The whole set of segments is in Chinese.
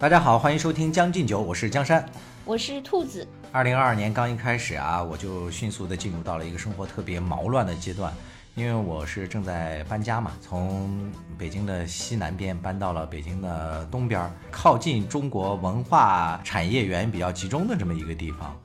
大家好，欢迎收听《将进酒》，我是江山。我是兔子。二零二二年刚一开始啊，我就迅速的进入到了一个生活特别毛乱的阶段，因为我是正在搬家嘛，从北京的西南边搬到了北京的东边儿，靠近中国文化产业园比较集中的这么一个地方。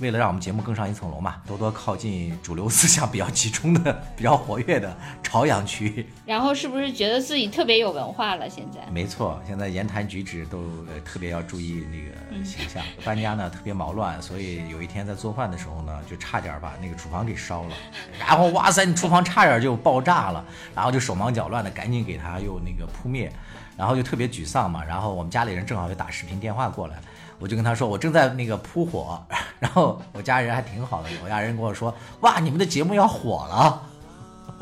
为了让我们节目更上一层楼嘛，多多靠近主流思想比较集中的、比较活跃的朝阳区。然后是不是觉得自己特别有文化了？现在没错，现在言谈举止都呃特别要注意那个形象。搬家呢特别毛乱，所以有一天在做饭的时候呢，就差点把那个厨房给烧了。然后哇塞，你厨房差点就爆炸了，然后就手忙脚乱的赶紧给它又那个扑灭，然后就特别沮丧嘛。然后我们家里人正好就打视频电话过来。我就跟他说，我正在那个扑火，然后我家人还挺好的，我家人跟我说，哇，你们的节目要火了，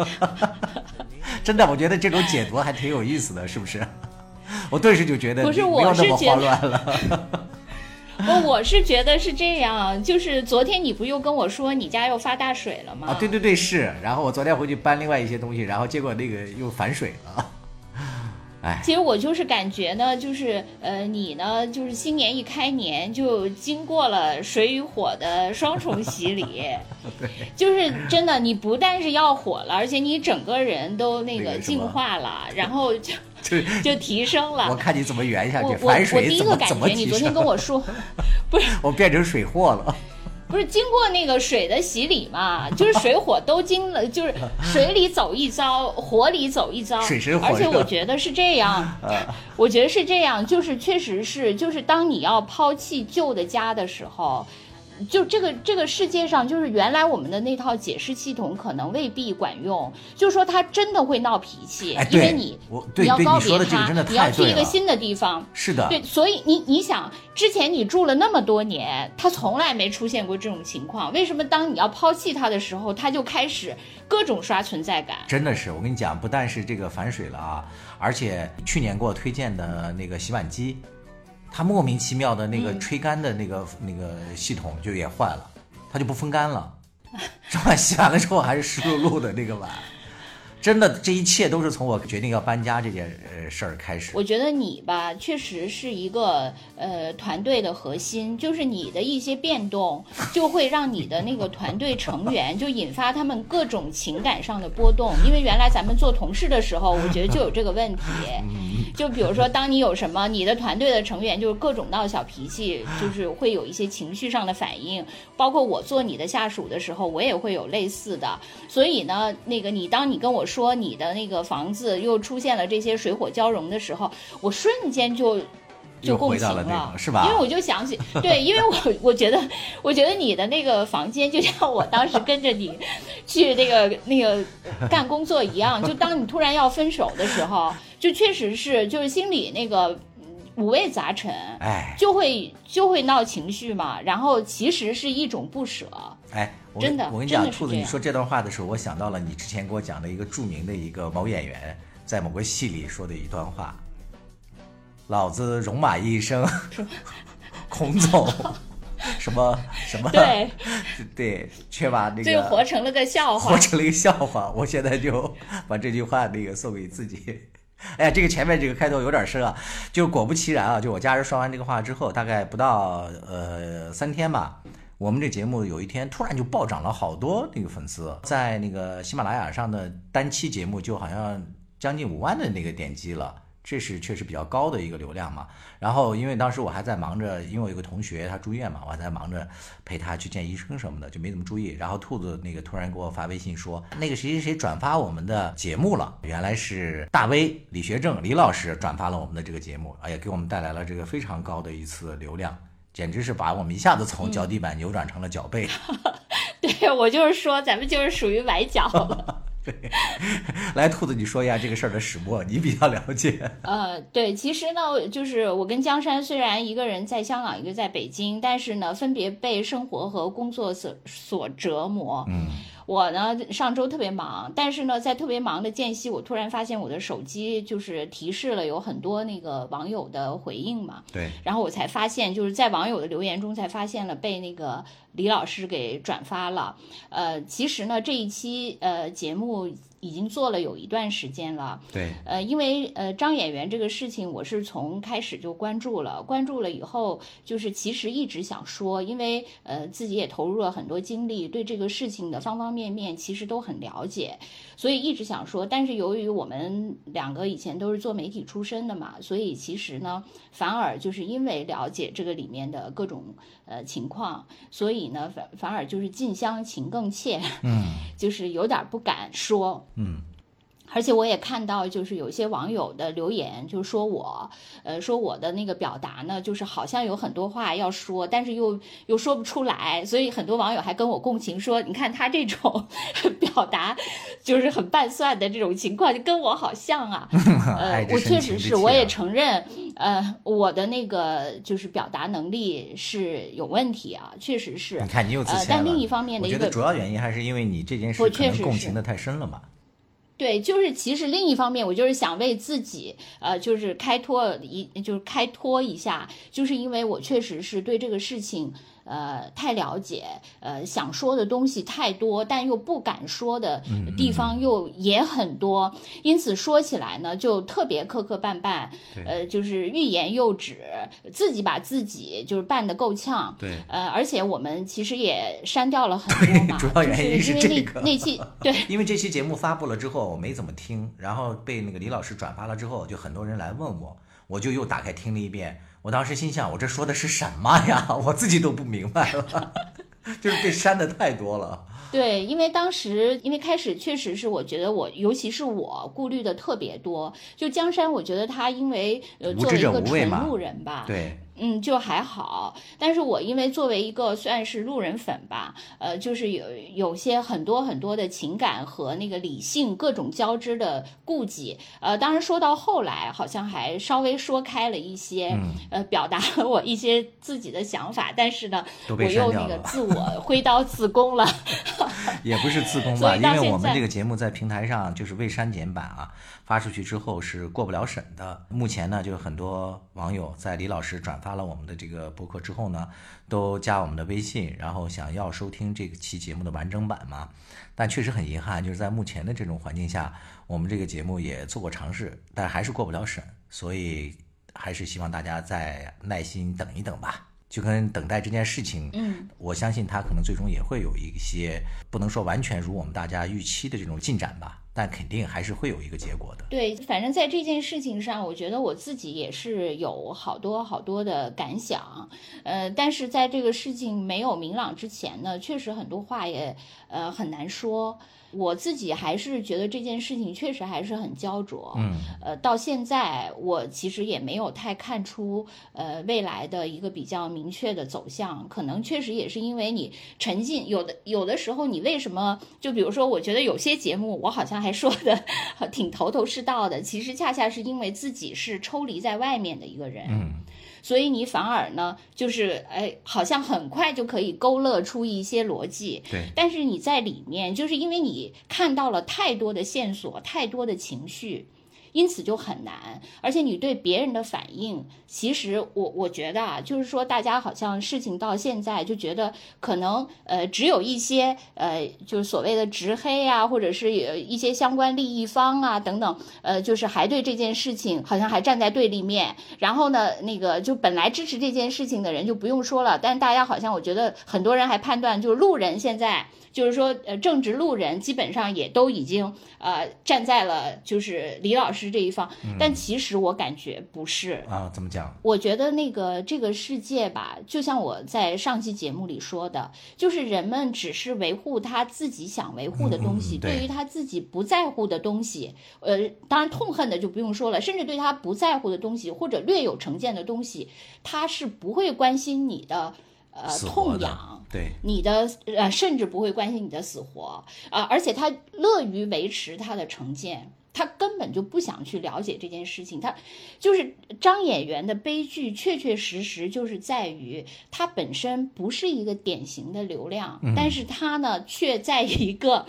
真的，我觉得这种解读还挺有意思的，是不是？我顿时就觉得不是，我是慌乱了。我我是觉得是这样，就是昨天你不又跟我说你家又发大水了吗？啊，对对对，是。然后我昨天回去搬另外一些东西，然后结果那个又反水了。其实我就是感觉呢，就是呃，你呢，就是新年一开年就经过了水与火的双重洗礼，对，就是真的，你不但是要火了，而且你整个人都那个进化了，然后就 就就提升了。我看你怎么圆下去，反水我第一个感觉，你昨天跟我说，不是。我变成水货了。不是经过那个水的洗礼嘛？就是水火都经了，就是水里走一遭，火里走一遭。水深火而且我觉得是这样，我觉得是这样，就是确实是，就是当你要抛弃旧的家的时候。就这个这个世界上，就是原来我们的那套解释系统可能未必管用。就是说他真的会闹脾气，因为你你要告别他，你要去一个新的地方。是的，对，所以你你想，之前你住了那么多年，他从来没出现过这种情况。为什么当你要抛弃他的时候，他就开始各种刷存在感？真的是，我跟你讲，不但是这个反水了啊，而且去年给我推荐的那个洗碗机。它莫名其妙的那个吹干的那个那个系统就也坏了，它就不风干了，这碗？洗完了之后还是湿漉漉的那个碗。真的，这一切都是从我决定要搬家这件呃事儿开始。我觉得你吧，确实是一个呃团队的核心，就是你的一些变动，就会让你的那个团队成员就引发他们各种情感上的波动。因为原来咱们做同事的时候，我觉得就有这个问题。就 比如说，当你有什么，你的团队的成员就是各种闹小脾气，就是会有一些情绪上的反应。包括我做你的下属的时候，我也会有类似的。所以呢，那个你当你跟我。说你的那个房子又出现了这些水火交融的时候，我瞬间就就共情了，是吧？因为我就想起，对，因为我我觉得，我觉得你的那个房间就像我当时跟着你去那个那个干工作一样，就当你突然要分手的时候，就确实是就是心里那个五味杂陈，哎，就会就会闹情绪嘛。然后其实是一种不舍，哎。真的，我跟你讲，兔子，你说这段话的时候，我想到了你之前给我讲的一个著名的一个某演员在某个戏里说的一段话：“老子戎马一生，孔总，什么什么，对对，却把那个就活成了个笑话，活成了一个笑话。我现在就把这句话那个送给自己。哎呀，这个前面这个开头有点深啊，就果不其然啊，就我家人说完这个话之后，大概不到呃三天吧。我们这节目有一天突然就暴涨了好多那个粉丝，在那个喜马拉雅上的单期节目就好像将近五万的那个点击了，这是确实比较高的一个流量嘛。然后因为当时我还在忙着，因为我有个同学他住院嘛，我还在忙着陪他去见医生什么的，就没怎么注意。然后兔子那个突然给我发微信说，那个谁谁谁转发我们的节目了，原来是大 V 李学正李老师转发了我们的这个节目，哎呀，给我们带来了这个非常高的一次流量。简直是把我们一下子从脚底板扭转成了脚背。对我就是说，咱们就是属于崴脚 了。对，来，兔子，你说一下这个事儿的始末，你比较了解。呃，对，其实呢，就是我跟江山虽然一个人在香港，一个在北京，但是呢，分别被生活和工作所所折磨。嗯。我呢，上周特别忙，但是呢，在特别忙的间隙，我突然发现我的手机就是提示了有很多那个网友的回应嘛。对。然后我才发现，就是在网友的留言中才发现了被那个李老师给转发了。呃，其实呢，这一期呃节目已经做了有一段时间了。对，呃，因为呃张演员这个事情，我是从开始就关注了，关注了以后，就是其实一直想说，因为呃自己也投入了很多精力，对这个事情的方方面面其实都很了解，所以一直想说。但是由于我们两个以前都是做媒体出身的嘛，所以其实呢，反而就是因为了解这个里面的各种呃情况，所以呢反反而就是近乡情更怯，嗯，就是有点不敢说，嗯。而且我也看到，就是有些网友的留言，就说我，呃，说我的那个表达呢，就是好像有很多话要说，但是又又说不出来，所以很多网友还跟我共情说，你看他这种 表达，就是很拌蒜的这种情况，就跟我好像啊。呃，我确实是，我也承认，呃，我的那个就是表达能力是有问题啊，确实是。你看你又自呃，但另一方面的一个主要原因还是因为你这件事可能共情的太深了嘛。对，就是其实另一方面，我就是想为自己，呃，就是开脱一，就是开脱一下，就是因为我确实是对这个事情，呃，太了解，呃，想说的东西太多，但又不敢说的地方又也很多，因此说起来呢，就特别磕磕绊绊，呃，就是欲言又止，自己把自己就是办得够呛，对，呃，而且我们其实也删掉了很多嘛，主要原因是因为这个那那期 对。因为这期节目发布了之后，我没怎么听，然后被那个李老师转发了之后，就很多人来问我，我就又打开听了一遍。我当时心想，我这说的是什么呀？我自己都不明白了，就是被删的太多了。对，因为当时因为开始确实是我觉得我，尤其是我顾虑的特别多。就江山，我觉得他因为呃作为一个纯路人吧，对，嗯，就还好。但是我因为作为一个算是路人粉吧，呃，就是有有些很多很多的情感和那个理性各种交织的顾忌。呃，当然说到后来，好像还稍微说开了一些，嗯呃，表达了我一些自己的想法。但是呢，我又那个自我挥刀自宫了。也不是自宫吧，因为我们这个节目在平台上就是未删减版啊，发出去之后是过不了审的。目前呢，就是很多网友在李老师转发了我们的这个博客之后呢，都加我们的微信，然后想要收听这期节目的完整版嘛。但确实很遗憾，就是在目前的这种环境下，我们这个节目也做过尝试，但还是过不了审，所以还是希望大家再耐心等一等吧。就跟等待这件事情，嗯，我相信它可能最终也会有一些不能说完全如我们大家预期的这种进展吧，但肯定还是会有一个结果的。对，反正在这件事情上，我觉得我自己也是有好多好多的感想，呃，但是在这个事情没有明朗之前呢，确实很多话也呃很难说。我自己还是觉得这件事情确实还是很焦灼，嗯，呃，到现在我其实也没有太看出呃未来的一个比较明确的走向，可能确实也是因为你沉浸，有的有的时候你为什么就比如说，我觉得有些节目我好像还说的挺头头是道的，其实恰恰是因为自己是抽离在外面的一个人，嗯，所以你反而呢就是哎，好像很快就可以勾勒出一些逻辑，对，但是你在里面，就是因为你看到了太多的线索，太多的情绪，因此就很难。而且你对别人的反应，其实我我觉得啊，就是说大家好像事情到现在就觉得可能呃只有一些呃就是所谓的直黑啊，或者是有一些相关利益方啊等等，呃就是还对这件事情好像还站在对立面。然后呢，那个就本来支持这件事情的人就不用说了，但大家好像我觉得很多人还判断就是路人现在。就是说，呃，正直路人基本上也都已经呃站在了就是李老师这一方，但其实我感觉不是。啊，怎么讲？我觉得那个这个世界吧，就像我在上期节目里说的，就是人们只是维护他自己想维护的东西，嗯嗯对对于他自己不在乎的东西，呃，当然痛恨的就不用说了，甚至对他不在乎的东西或者略有成见的东西，他是不会关心你的呃痛痒。对，你的呃，甚至不会关心你的死活啊、而且他乐于维持他的成见，他根本就不想去了解这件事情。他就是张演员的悲剧，确确实实就是在于他本身不是一个典型的流量，但是他呢，却在一个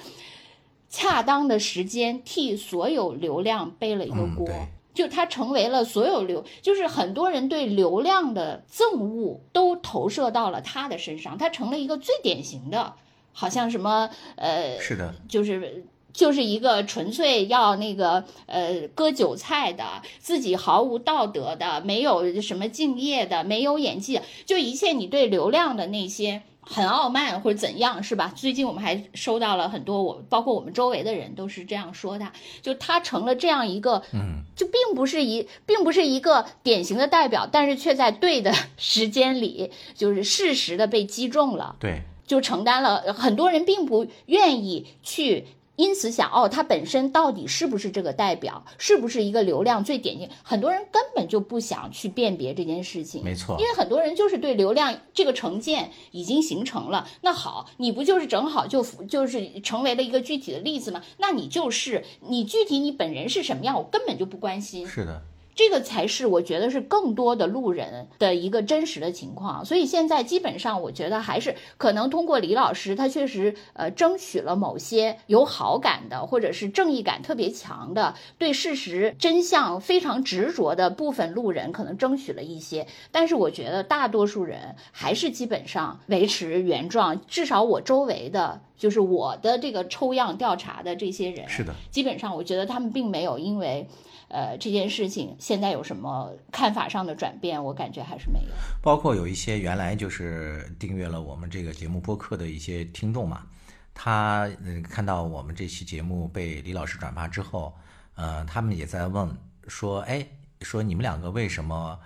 恰当的时间替所有流量背了一个锅。就他成为了所有流，就是很多人对流量的憎恶都投射到了他的身上，他成了一个最典型的，好像什么呃，是的，就是就是一个纯粹要那个呃割韭菜的，自己毫无道德的，没有什么敬业的，没有演技，就一切你对流量的那些。很傲慢或者怎样是吧？最近我们还收到了很多，我包括我们周围的人都是这样说的，就他成了这样一个，嗯，就并不是一，并不是一个典型的代表，但是却在对的 时间里，就是适时的被击中了，对，就承担了很多人并不愿意去。因此想哦，他本身到底是不是这个代表，是不是一个流量最典型？很多人根本就不想去辨别这件事情，没错，因为很多人就是对流量这个成见已经形成了。那好，你不就是正好就就是成为了一个具体的例子吗？那你就是你具体你本人是什么样，我根本就不关心。是的。这个才是我觉得是更多的路人的一个真实的情况，所以现在基本上我觉得还是可能通过李老师，他确实呃争取了某些有好感的或者是正义感特别强的、对事实真相非常执着的部分路人，可能争取了一些，但是我觉得大多数人还是基本上维持原状，至少我周围的就是我的这个抽样调查的这些人，是的，基本上我觉得他们并没有因为。呃，这件事情现在有什么看法上的转变？我感觉还是没有。包括有一些原来就是订阅了我们这个节目播客的一些听众嘛，他嗯看到我们这期节目被李老师转发之后，呃，他们也在问说，哎，说你们两个为什么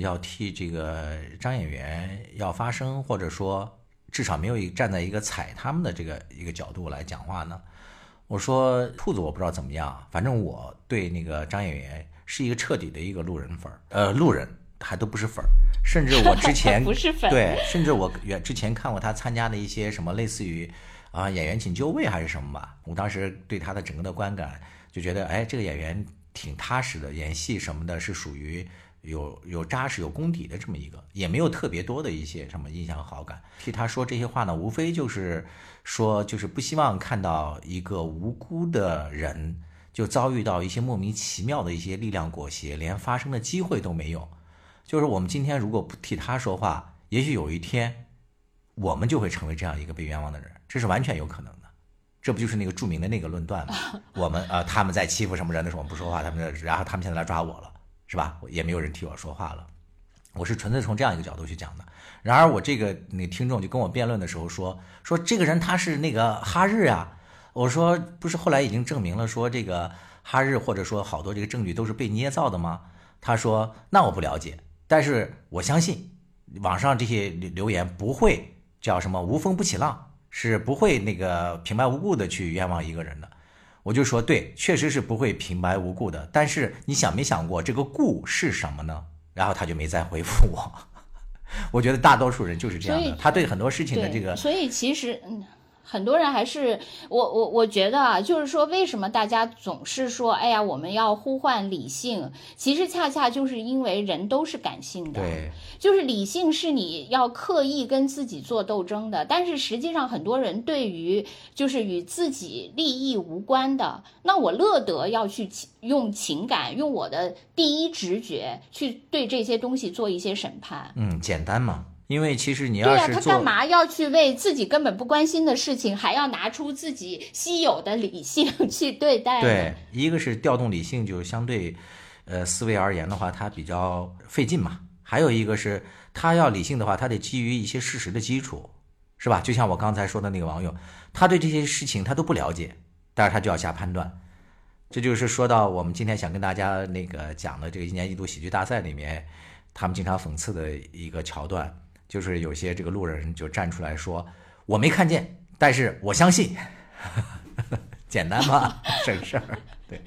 要替这个张演员要发声，或者说至少没有一站在一个踩他们的这个一个角度来讲话呢？我说兔子我不知道怎么样，反正我对那个张演员是一个彻底的一个路人粉儿，呃，路人还都不是粉儿，甚至我之 前不是粉，对，甚至我原之前看过他参加的一些什么类似于啊演员请就位还是什么吧，我当时对他的整个的观感就觉得，哎，这个演员挺踏实的，演戏什么的是属于。有有扎实有功底的这么一个，也没有特别多的一些什么印象好感。替他说这些话呢，无非就是说，就是不希望看到一个无辜的人就遭遇到一些莫名其妙的一些力量裹挟，连发声的机会都没有。就是我们今天如果不替他说话，也许有一天我们就会成为这样一个被冤枉的人，这是完全有可能的。这不就是那个著名的那个论断吗？我们呃，他们在欺负什么人的时候我们不说话，他们然后他们现在来抓我了。是吧？也没有人替我说话了，我是纯粹从这样一个角度去讲的。然而，我这个那听众就跟我辩论的时候说说这个人他是那个哈日啊。我说不是，后来已经证明了说这个哈日或者说好多这个证据都是被捏造的吗？他说那我不了解，但是我相信网上这些留言不会叫什么无风不起浪，是不会那个平白无故的去冤枉一个人的。我就说对，确实是不会平白无故的。但是你想没想过这个“故”是什么呢？然后他就没再回复我。我觉得大多数人就是这样的，他对很多事情的这个，所以其实嗯。很多人还是我我我觉得啊，就是说，为什么大家总是说，哎呀，我们要呼唤理性？其实恰恰就是因为人都是感性的，对，就是理性是你要刻意跟自己做斗争的。但是实际上，很多人对于就是与自己利益无关的，那我乐得要去用情感，用我的第一直觉去对这些东西做一些审判。嗯，简单嘛。因为其实你要是他干嘛要去为自己根本不关心的事情，还要拿出自己稀有的理性 去对待？对，一个是调动理性，就相对，呃，思维而言的话，它比较费劲嘛。还有一个是，他要理性的话，他得基于一些事实的基础，是吧？就像我刚才说的那个网友，他对这些事情他都不了解，但是他就要下判断。这就是说到我们今天想跟大家那个讲的这个一年一度喜剧大赛里面，他们经常讽刺的一个桥段。就是有些这个路人就站出来说：“我没看见，但是我相信。”简单吧？省事儿。对，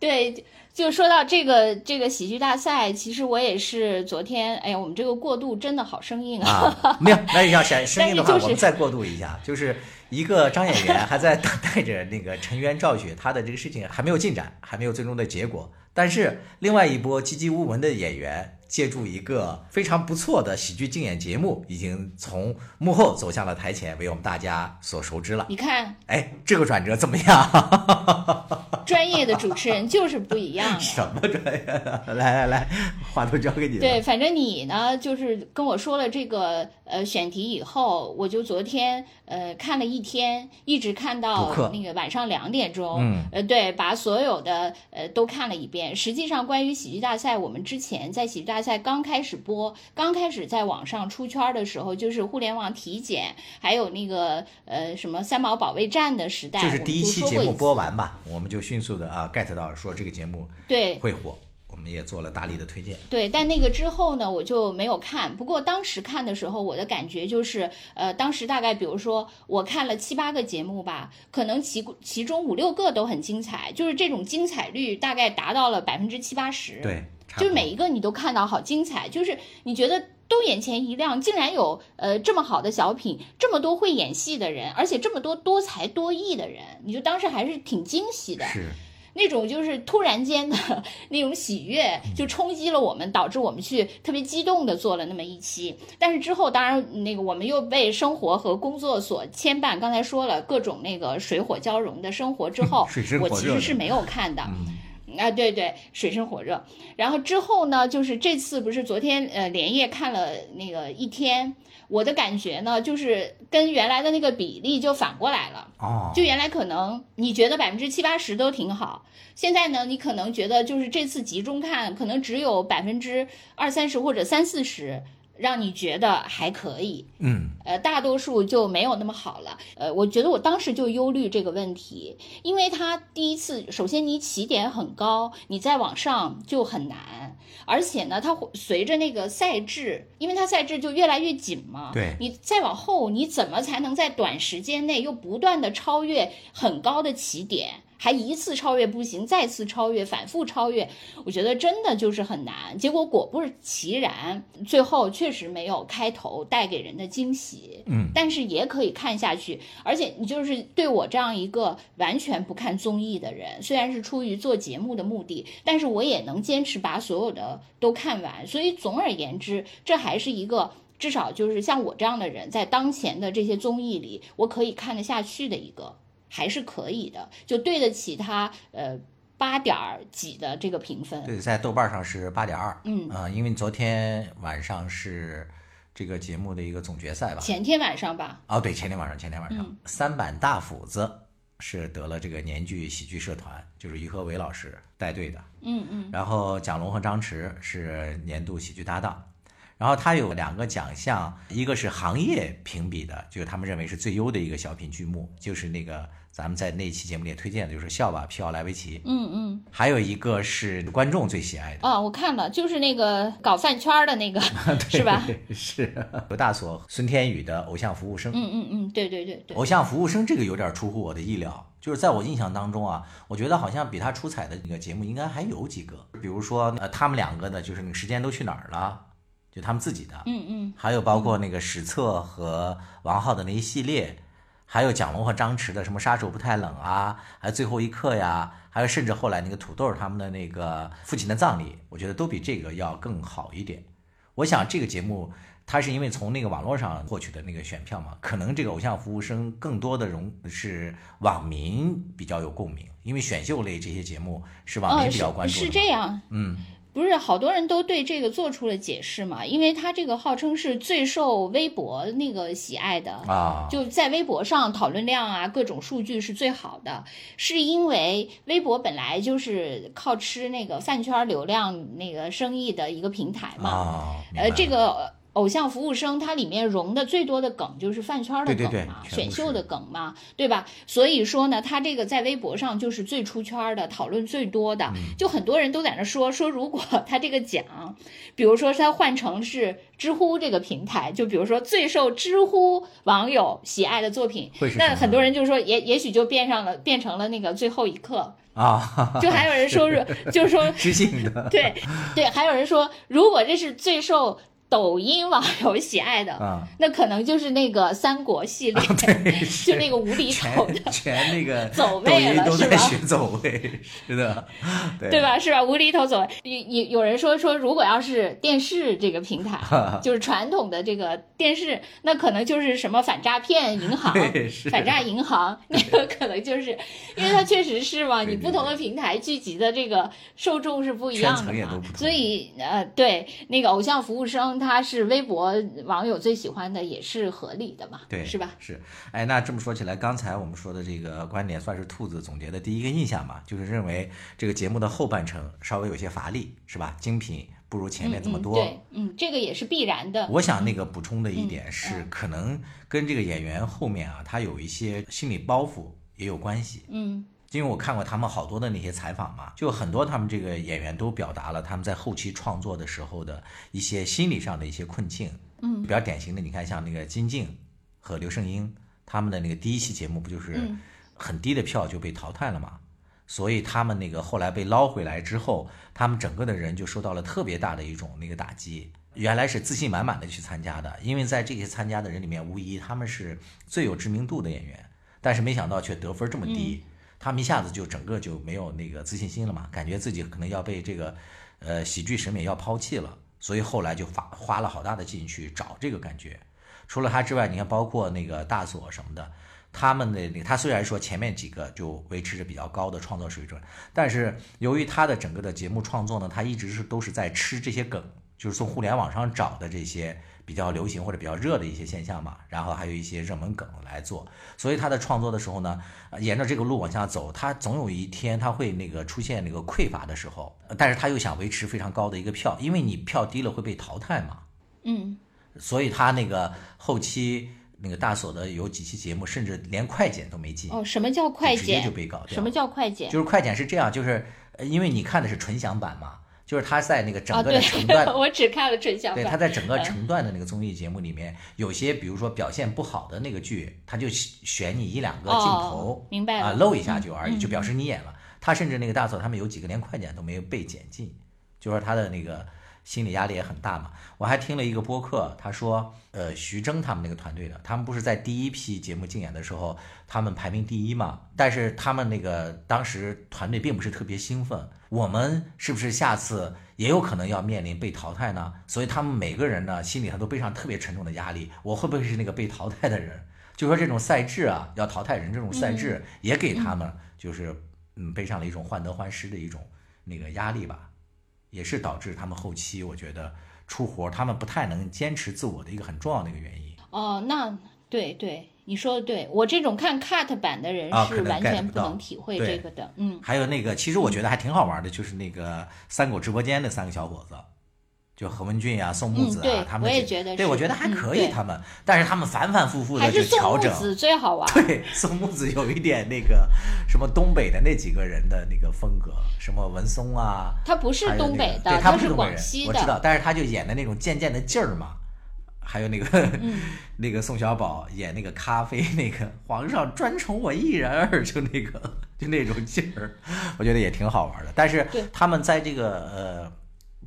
对，就说到这个这个喜剧大赛，其实我也是昨天，哎呀，我们这个过渡真的好生硬啊！没有，那你要想 生硬的话，我们再过渡一下，就是一个张演员还在等待着那个沉冤昭雪，他的这个事情还没有进展，还没有最终的结果，但是另外一波籍籍无闻的演员。借助一个非常不错的喜剧竞演节目，已经从幕后走向了台前，为我们大家所熟知了。你看，哎，这个转折怎么样？专业的主持人就是不一样。什么专业 的？来来来，话都交给你。对，反正你呢，就是跟我说了这个呃选题以后，我就昨天呃看了一天，一直看到那个晚上两点钟。嗯。呃，对，把所有的呃都看了一遍。实际上，关于喜剧大赛，我们之前在喜剧大赛刚开始播、刚开始在网上出圈的时候，就是互联网体检，还有那个呃什么三毛保卫战的时代，就是第一期节目播完吧，我们就迅速的啊 get 到说这个节目对会火。我们也做了大力的推荐。对，但那个之后呢，我就没有看。不过当时看的时候，我的感觉就是，呃，当时大概比如说我看了七八个节目吧，可能其其中五六个都很精彩，就是这种精彩率大概达到了百分之七八十。对，就每一个你都看到好精彩，就是你觉得都眼前一亮，竟然有呃这么好的小品，这么多会演戏的人，而且这么多多才多艺的人，你就当时还是挺惊喜的。是。那种就是突然间的那种喜悦，就冲击了我们，导致我们去特别激动的做了那么一期。但是之后，当然那个我们又被生活和工作所牵绊。刚才说了各种那个水火交融的生活之后，我其实是没有看的。啊，对对，水深火热。然后之后呢，就是这次不是昨天呃连夜看了那个一天。我的感觉呢，就是跟原来的那个比例就反过来了。哦，就原来可能你觉得百分之七八十都挺好，现在呢，你可能觉得就是这次集中看，可能只有百分之二三十或者三四十。让你觉得还可以，嗯，呃，大多数就没有那么好了。呃，我觉得我当时就忧虑这个问题，因为他第一次，首先你起点很高，你再往上就很难，而且呢，它随着那个赛制，因为它赛制就越来越紧嘛，对，你再往后，你怎么才能在短时间内又不断的超越很高的起点？还一次超越不行，再次超越，反复超越，我觉得真的就是很难。结果果不其然，最后确实没有开头带给人的惊喜。嗯，但是也可以看下去。而且你就是对我这样一个完全不看综艺的人，虽然是出于做节目的目的，但是我也能坚持把所有的都看完。所以总而言之，这还是一个至少就是像我这样的人在当前的这些综艺里，我可以看得下去的一个。还是可以的，就对得起他呃八点几的这个评分。对，在豆瓣上是八点二。嗯啊，因为昨天晚上是这个节目的一个总决赛吧？前天晚上吧？哦，对，前天晚上，前天晚上，三板大斧子是得了这个年剧喜剧社团，就是于和伟老师带队的。嗯嗯。然后蒋龙和张弛是年度喜剧搭档。然后他有两个奖项，一个是行业评比的，就是他们认为是最优的一个小品剧目，就是那个。咱们在那期节目里推荐的就是《笑吧，皮奥莱维奇》。嗯嗯，还有一个是观众最喜爱的啊，我看了，就是那个搞饭圈的那个，是吧？是刘大锁、孙天宇的《偶像服务生》。嗯嗯嗯，对对对对。偶像服务生这个有点出乎我的意料，就是在我印象当中啊，我觉得好像比他出彩的那个节目应该还有几个，比如说呃，他们两个的，就是那个时间都去哪儿了，就他们自己的。嗯嗯。还有包括那个史册和王浩的那一系列。还有蒋龙和张弛的什么杀手不太冷啊，还有最后一刻呀，还有甚至后来那个土豆他们的那个父亲的葬礼，我觉得都比这个要更好一点。我想这个节目它是因为从那个网络上获取的那个选票嘛，可能这个偶像服务生更多的容是网民比较有共鸣，因为选秀类这些节目是网民比较关注的。是这样，嗯。不是好多人都对这个做出了解释嘛？因为他这个号称是最受微博那个喜爱的啊，就在微博上讨论量啊，各种数据是最好的，是因为微博本来就是靠吃那个饭圈流量那个生意的一个平台嘛，呃，这个。偶像服务生，它里面融的最多的梗就是饭圈的梗嘛，选秀的梗嘛，对吧？所以说呢，它这个在微博上就是最出圈的，讨论最多的，就很多人都在那说说，如果他这个奖，比如说他换成是知乎这个平台，就比如说最受知乎网友喜爱的作品，那很多人就说也也许就变上了，变成了那个最后一刻。啊，就还有人说是，就是说 知性的，对对，还有人说，如果这是最受。抖音网友喜爱的，啊，那可能就是那个三国系列，对，就那个无厘头的全。全那个走位了是吧？都在学走位，是的，对。对？吧？是吧？无厘头走，有有有人说说，如果要是电视这个平台，就是传统的这个电视，那可能就是什么反诈骗银行、反诈银行，那个可能就是，因为它确实是嘛，你不同的平台聚集的这个受众是不一样的嘛所以呃，对那个偶像服务生，他是微博网友最喜欢的，也是合理的嘛，对，是吧？？是，哎，那这么说起来，刚才我们说的这个观点算是兔子总结的第一个印象嘛，就是认为这个节目的后半程稍微有些乏力，是吧？精品不如前面这么多。对，嗯，这个也是必然的。我想那个补充的一点是，嗯可能跟这个演员后面啊，他有一些心理包袱也有关系。嗯因为我看过他们好多的那些采访嘛，就很多他们这个演员都表达了他们在后期创作的时候的一些心理上的一些困境。嗯，比较典型的，你看像那个金靖和刘胜英他们的那个第一期节目，不就是嗯很低的票就被淘汰了嘛？所以他们那个后来被捞回来之后，他们整个的人就受到了特别大的一种那个打击。原来是自信满满的去参加的，因为在这些参加的人里面，无疑他们是最有知名度的演员，但是没想到却得分这么低，他们一下子就整个就没有那个自信心了嘛，感觉自己可能要被这个呃喜剧审美要抛弃了，所以后来就花花了好大的劲去找这个感觉。除了他之外，你看包括那个大佐什么的，他们的那个他虽然说前面几个就维持着比较高的创作水准，但是由于他的整个的节目创作呢，他一直是都是在吃这些梗，就是从互联网上找的这些比较流行或者比较热的一些现象嘛，然后还有一些热门梗来做，所以他在创作的时候呢，呃沿着这个路往下走，他总有一天他会那个出现那个匮乏的时候，呃但是他又想维持非常高的一个票，因为你票低了会被淘汰嘛，嗯所以他那个后期那个大锁的有几期节目，甚至连快剪都没进，哦，什么叫快剪直接就？被搞掉。什么叫快剪？就是快剪是这样，就是呃因为你看的是纯享版嘛，就是他在那个整啊，个的成段，，我只看了春晓对，他。在整个成段的那个综艺节目里面，有些比如说表现不好的那个剧，他就选你一两个镜头哦，明白了啊，露一下就而已，嗯就表示你演了。他甚至那个大嫂他们有几个连快剪都没有被剪进，就说他的那个心理压力也很大嘛。我还听了一个播客，他说，呃，徐峥他们那个团队的，他们不是在第一批节目竞演的时候，他们排名第一嘛？但是他们那个当时团队并不是特别兴奋，我们是不是下次也有可能要面临被淘汰呢？所以他们每个人呢心里头都背上特别沉重的压力，我会不会是那个被淘汰的人？就说这种赛制啊，要淘汰人这种赛制，也给他们就是嗯背上了一种患得患失的一种那个压力吧，也是导致他们后期我觉得出活儿他们不太能坚持自我的一个很重要的一个原因。哦，那对对，你说的对，我这种看 cut 版的人是完全不能体会这个的。嗯，还有那个，其实我觉得还挺好玩的，就是那个三狗直播间的三个小伙子，就何文俊呀、宋木子啊，嗯他们几我也觉得对我觉得还嗯可以，对他们，但是他们反反复复的还就调整。宋木子最好玩。对，宋木子有一点那个什么东北的那几个人的那个风格，什么文松啊，他不是东北的，对他不是东北人，广西我知道。，但是他就演的那种贱贱的劲儿嘛。还有那个、嗯 那个宋小宝演那个咖啡那个皇上专宠我一人儿，就那个就那种劲儿，我觉得也挺好玩的。但是他们在这个呃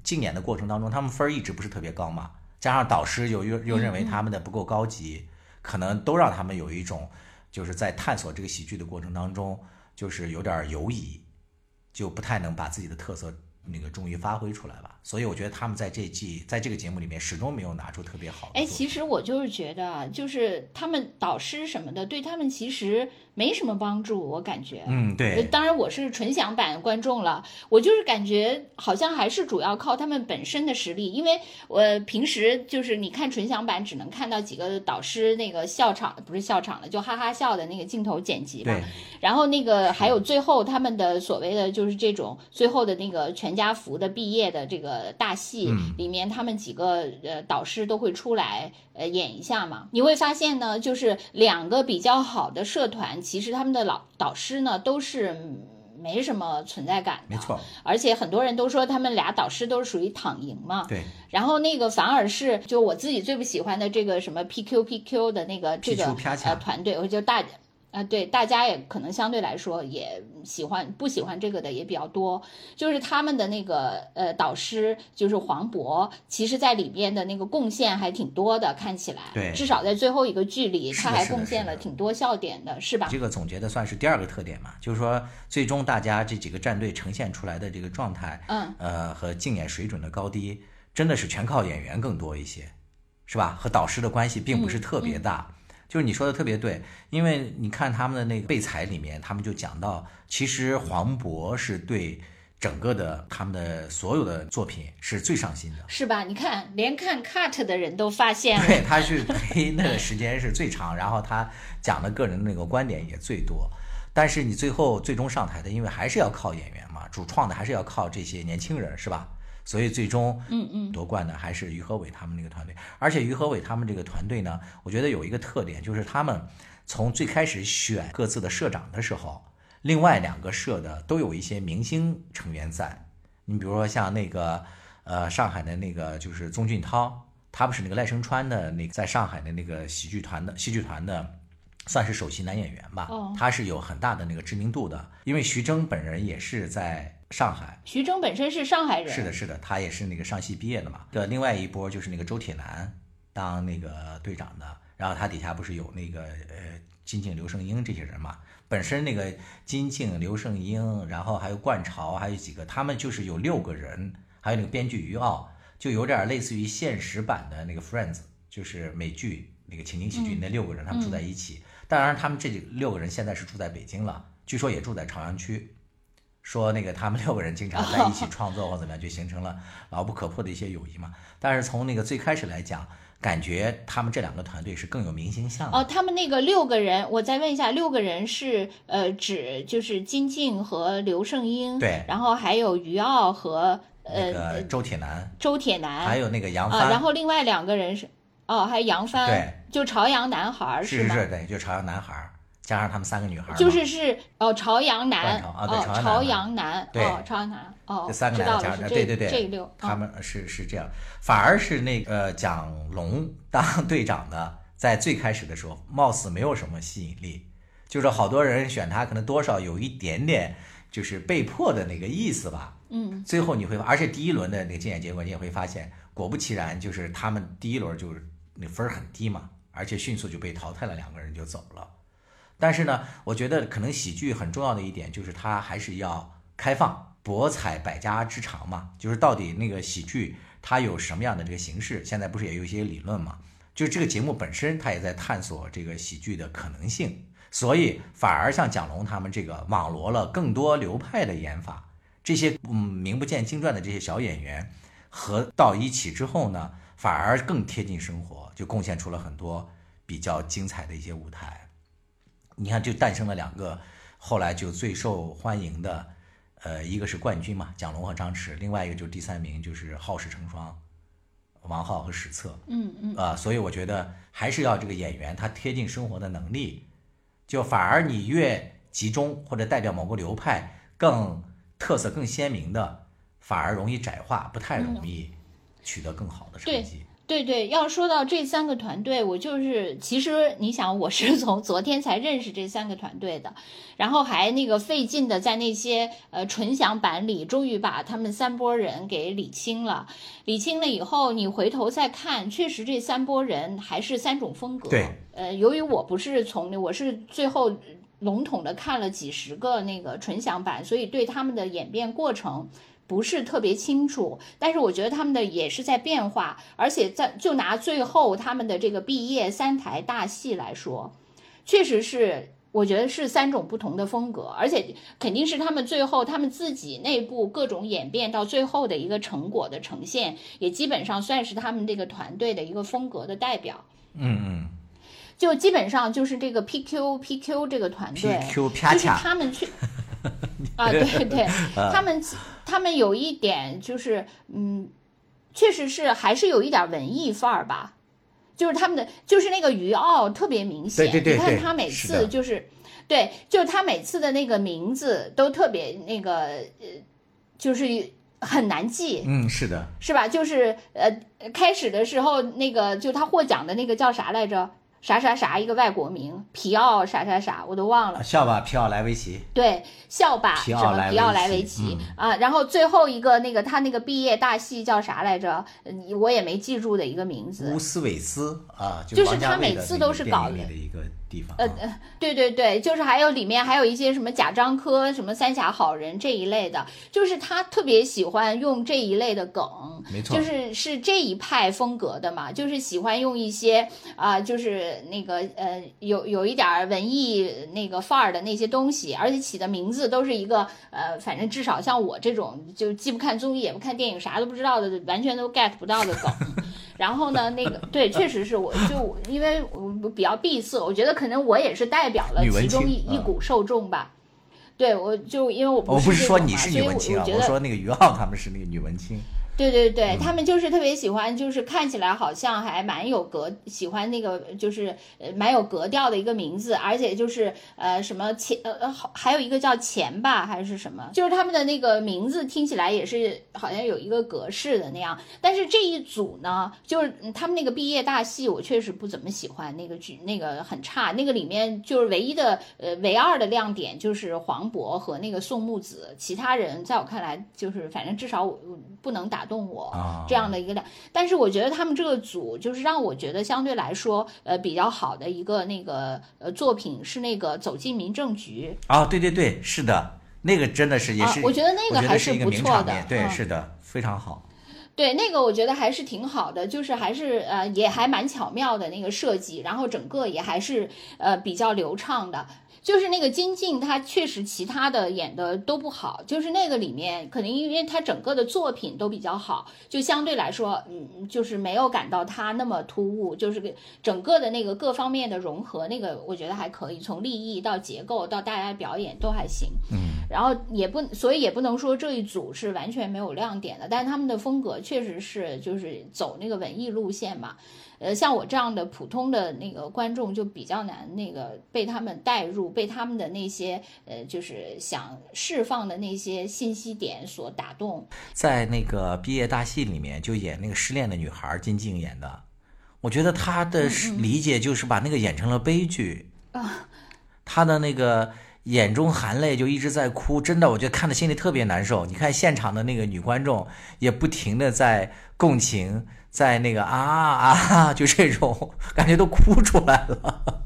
竞演的过程当中，他们分儿一直不是特别高嘛，加上导师又又又认为他们的不够高级，可能都让他们有一种就是在探索这个喜剧的过程当中，就是有点犹疑，就不太能把自己的特色那个终于发挥出来吧。所以我觉得他们在这季在这个节目里面始终没有拿出特别好的作哎，其实我就是觉得啊，就是他们导师什么的，对他们其实没什么帮助，我感觉。嗯，呃对，当然我是纯享版观众了，我就是感觉好像还是主要靠他们本身的实力，因为我平时就是你看纯享版只能看到几个导师那个笑场，不是笑场了，就哈哈笑的那个镜头剪辑嘛，，然后那个还有最后他们的所谓的就是这种最后的那个全家福的毕业的这个大戏嗯。里面，他们几个呃导师都会出来呃演一下嘛。你会发现呢，就是两个比较好的社团，其实他们的老导师呢都是嗯没什么存在感的，没错，而且很多人都说他们俩导师都是属于躺赢嘛。对，然后那个反而是就我自己最不喜欢的这个什么 PQ PQ 的那个这个呃团队，我就大啊，对，大家也可能相对来说也喜欢不喜欢这个的也比较多。就是他们的那个呃导师就是黄渤，其实在里边的那个贡献还挺多的，看起来，对至少在最后一个剧里，他还贡献了挺多笑点的，是吧？这个总结的算是第二个特点嘛，就是说最终大家这几个战队呈现出来的这个状态，嗯，呃和竞演水准的高低，真的是全靠演员更多一些，是吧？和导师的关系并不是特别大。就是你说的特别对，因为你看他们的那个备采里面，他们就讲到，其实黄渤是对整个的他们的所有的作品是最上心的。是吧？你看，连看 cut 的人都发现了，对他去陪 那个时间是最长，然后他讲的个人的那个观点也最多。但是你最后最终上台的，因为还是要靠演员嘛，主创的还是要靠这些年轻人，是吧？所以最终，嗯嗯，夺冠的还是于和伟他们那个团队。而且于和伟他们这个团队呢，我觉得有一个特点，就是他们从最开始选各自的社长的时候，另外两个社的都有一些明星成员在。你比如说像那个呃上海的那个就是宗俊涛，他不是那个赖声川的那个在上海的那个喜剧团的戏剧团的。算是首席男演员吧，哦他是有很大的那个知名度的，因为徐峥本人也是在上海，徐峥本身是上海人，是的，是的，他也是那个上戏毕业的嘛。对另外一波就是那个周铁男当那个队长的，然后他底下不是有那个呃金靖、刘胜英这些人嘛？本身那个金靖、刘胜英，然后还有冠潮，还有几个，他们就是有六个人，还有那个编剧于傲，就有点类似于现实版的那个 Friends，就是美剧那个情景喜剧嗯那六个人，他们住在一起。当然，他们这六个人现在是住在北京了，据说也住在朝阳区。说那个他们六个人经常在一起创作或怎么样，就形成了牢不可破的一些友谊嘛。但是从那个最开始来讲，感觉他们这两个团队是更有明星相的。哦，他们那个六个人，我再问一下，六个人是呃指就是金靖和刘胜英，对。然后还有于傲和那呃个周铁男，周铁男，还有那个杨啊，帆，然后另外两个人是哦，还有杨帆，对，就朝阳男孩是吗？是是，对，就朝阳男孩儿，加上他们三个女孩儿，就是是哦，朝阳男冠朝啊对哦，朝阳男朝阳男对哦，朝阳男哦，这三个男的加上对对对，这六哦他们是是这样，反而是那个呃蒋龙当 队长的，在最开始的时候，貌似没有什么吸引力，就是好多人选他，可能多少有一点点就是被迫的那个意思吧。嗯，最后你会，而且第一轮的那个竞演结果，你也会发现，果不其然，就是他们第一轮就是那分儿很低嘛，而且迅速就被淘汰了，两个人就走了。但是呢，我觉得可能喜剧很重要的一点就是它还是要开放，博采百家之长嘛。就是到底那个喜剧它有什么样的这个形式，现在不是也有一些理论嘛？就是这个节目本身它也在探索这个喜剧的可能性，所以反而像蒋龙他们这个网罗了更多流派的演法。这些嗯名不见经传的这些小演员合到一起之后呢，反而更贴近生活，就贡献出了很多比较精彩的一些舞台。你看，就诞生了两个后来就最受欢迎的，呃，一个是冠军嘛，蒋龙和张弛，另外一个就是第三名就是好事成双，王浩和史策。嗯嗯，啊、所以我觉得还是要这个演员他贴近生活的能力，就反而你越集中或者代表某个流派更特色更鲜明的，反而容易窄化，不太容易取得更好的成对绩。对对，要说到这三个团队，我就是其实你想，我是 从昨天才认识这三个团队的，然后还那个费劲的在那些呃纯享版里，终于把他们三拨人给理清了。理清了以后，你回头再看，确实这三拨人还是三种风格。对，呃，由于我不是从我是最后笼统的看了几十个那个纯享版，所以对他们的演变过程。不是特别清楚，但是我觉得他们的也是在变化，而且在就拿最后他们的这个毕业三台大戏来说，确实是我觉得是三种不同的风格，而且肯定是他们最后他们自己内部各种演变到最后的一个成果的呈现，也基本上算是他们这个团队的一个风格的代表。嗯嗯。就基本上就是这个 PQ PQ 这个团队就是，他们去 啊，对对，他们他们有一点就是，嗯，确实是还是有一点文艺范儿吧，就是他们的就是那个于傲特别明显，对对对你看他每次就是，对，就是他每次的那个名字都特别那个呃，就是很难记，嗯，是的，是吧？就是呃，开始的时候那个就他获奖的那个叫啥来着？啥啥啥一个外国名，皮奥啥啥啥，我都忘了。笑吧，皮奥莱维奇。对，笑吧，什么皮奥莱维奇啊？然后最后一个那个他那个毕业大戏叫啥来着？我也没记住的一个名字。乌斯韦斯啊，就是他每次都是搞的一个地方。呃呃，对对对，就是还有里面还有一些什么贾樟柯、什么三峡好人这一类的，就是他特别喜欢用这一类的梗，没错，就是是这一派风格的嘛，就是喜欢用一些啊，就是。那个呃，有有一点文艺那个范儿的那些东西，而且起的名字都是一个呃，反正至少像我这种就既不看综艺也不看电影，啥都不知道的，完全都 get 不到的梗。然后呢，那个对，确实是我就因为我比较闭塞，我觉得可能我也是代表了其中一一股受众吧。对，我就因为我不是说你是女文青啊，我说那个于浩他们是那个女文青。对对对，他们就是特别喜欢，就是看起来好像还蛮有格，喜欢那个就是呃蛮有格调的一个名字，而且就是呃什么钱呃呃好还有一个叫钱吧还是什么，就是他们的那个名字听起来也是好像有一个格式的那样。但是这一组呢，就是他们那个毕业大戏，我确实不怎么喜欢那个剧，那个很差。那个里面就是唯一的呃唯二的亮点就是黄渤和那个宋木子，其他人在我看来就是反正至少我不能打。动我这样的一个两，但是我觉得他们这个组就是让我觉得相对来说呃比较好的一个那个呃作品是那个走进民政局啊，对对对，是的，那个真的是也是，我觉得那个还是不错的，对，是的，非常好，对，那个我觉得还是挺好的，就是还是呃也还蛮巧妙的那个设计，然后整个也还是呃比较流畅的。就是那个金靖，他确实其他的演的都不好，就是那个里面可能因为他整个的作品都比较好，就相对来说，嗯，就是没有感到他那么突兀，就是整个的那个各方面的融合，那个我觉得还可以，从立意到结构到大家表演都还行，嗯，然后也不，所以也不能说这一组是完全没有亮点的，但是他们的风格确实是就是走那个文艺路线嘛。呃，像我这样的普通的那个观众就比较难那个被他们带入，被他们的那些呃，就是想释放的那些信息点所打动。在那个毕业大戏里面，就演那个失恋的女孩，金靖演的，我觉得她的理解就是把那个演成了悲剧啊，他的那个眼中含泪，就一直在哭，真的，我觉得看的心里特别难受。你看现场的那个女观众也不停的在共情。在那个啊啊，就这种感觉都哭出来了。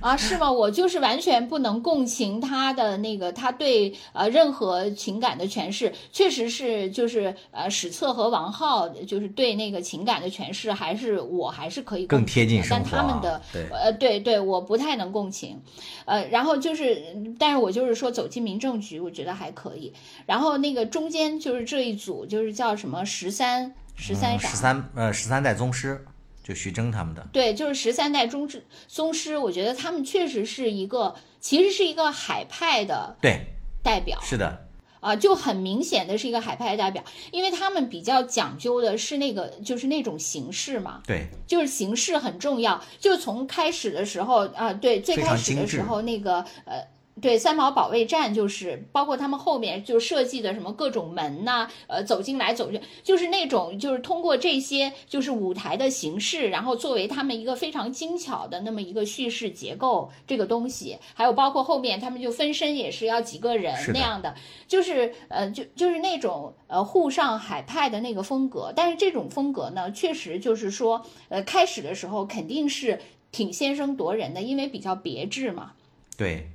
啊，是吗？我就是完全不能共情他的那个，他对呃任何情感的诠释，确实是就是呃史册和王浩就是对那个情感的诠释，还是我还是可以更贴近生活。但他们的呃对对，我不太能共情。呃，然后就是，但是我就是说走进民政局，我觉得还可以。然后那个中间就是这一组，就是叫什么十三。十三十三呃十三代宗师，就徐峥他们的。对，就是十三代宗师宗师，我觉得他们确实是一个，其实是一个海派的对代表。是的，啊，就很明显的是一个海派代表，因为他们比较讲究的是那个，就是那种形式嘛。对，就是形式很重要。就从开始的时候啊，对，最开始的时候那个呃。对三毛保卫战就是包括他们后面就设计的什么各种门呐，呃，走进来走去，就是那种就是通过这些就是舞台的形式，然后作为他们一个非常精巧的那么一个叙事结构这个东西，还有包括后面他们就分身也是要几个人那样的，就是呃就就是那种呃沪上海派的那个风格，但是这种风格呢，确实就是说呃开始的时候肯定是挺先声夺人的，因为比较别致嘛。对。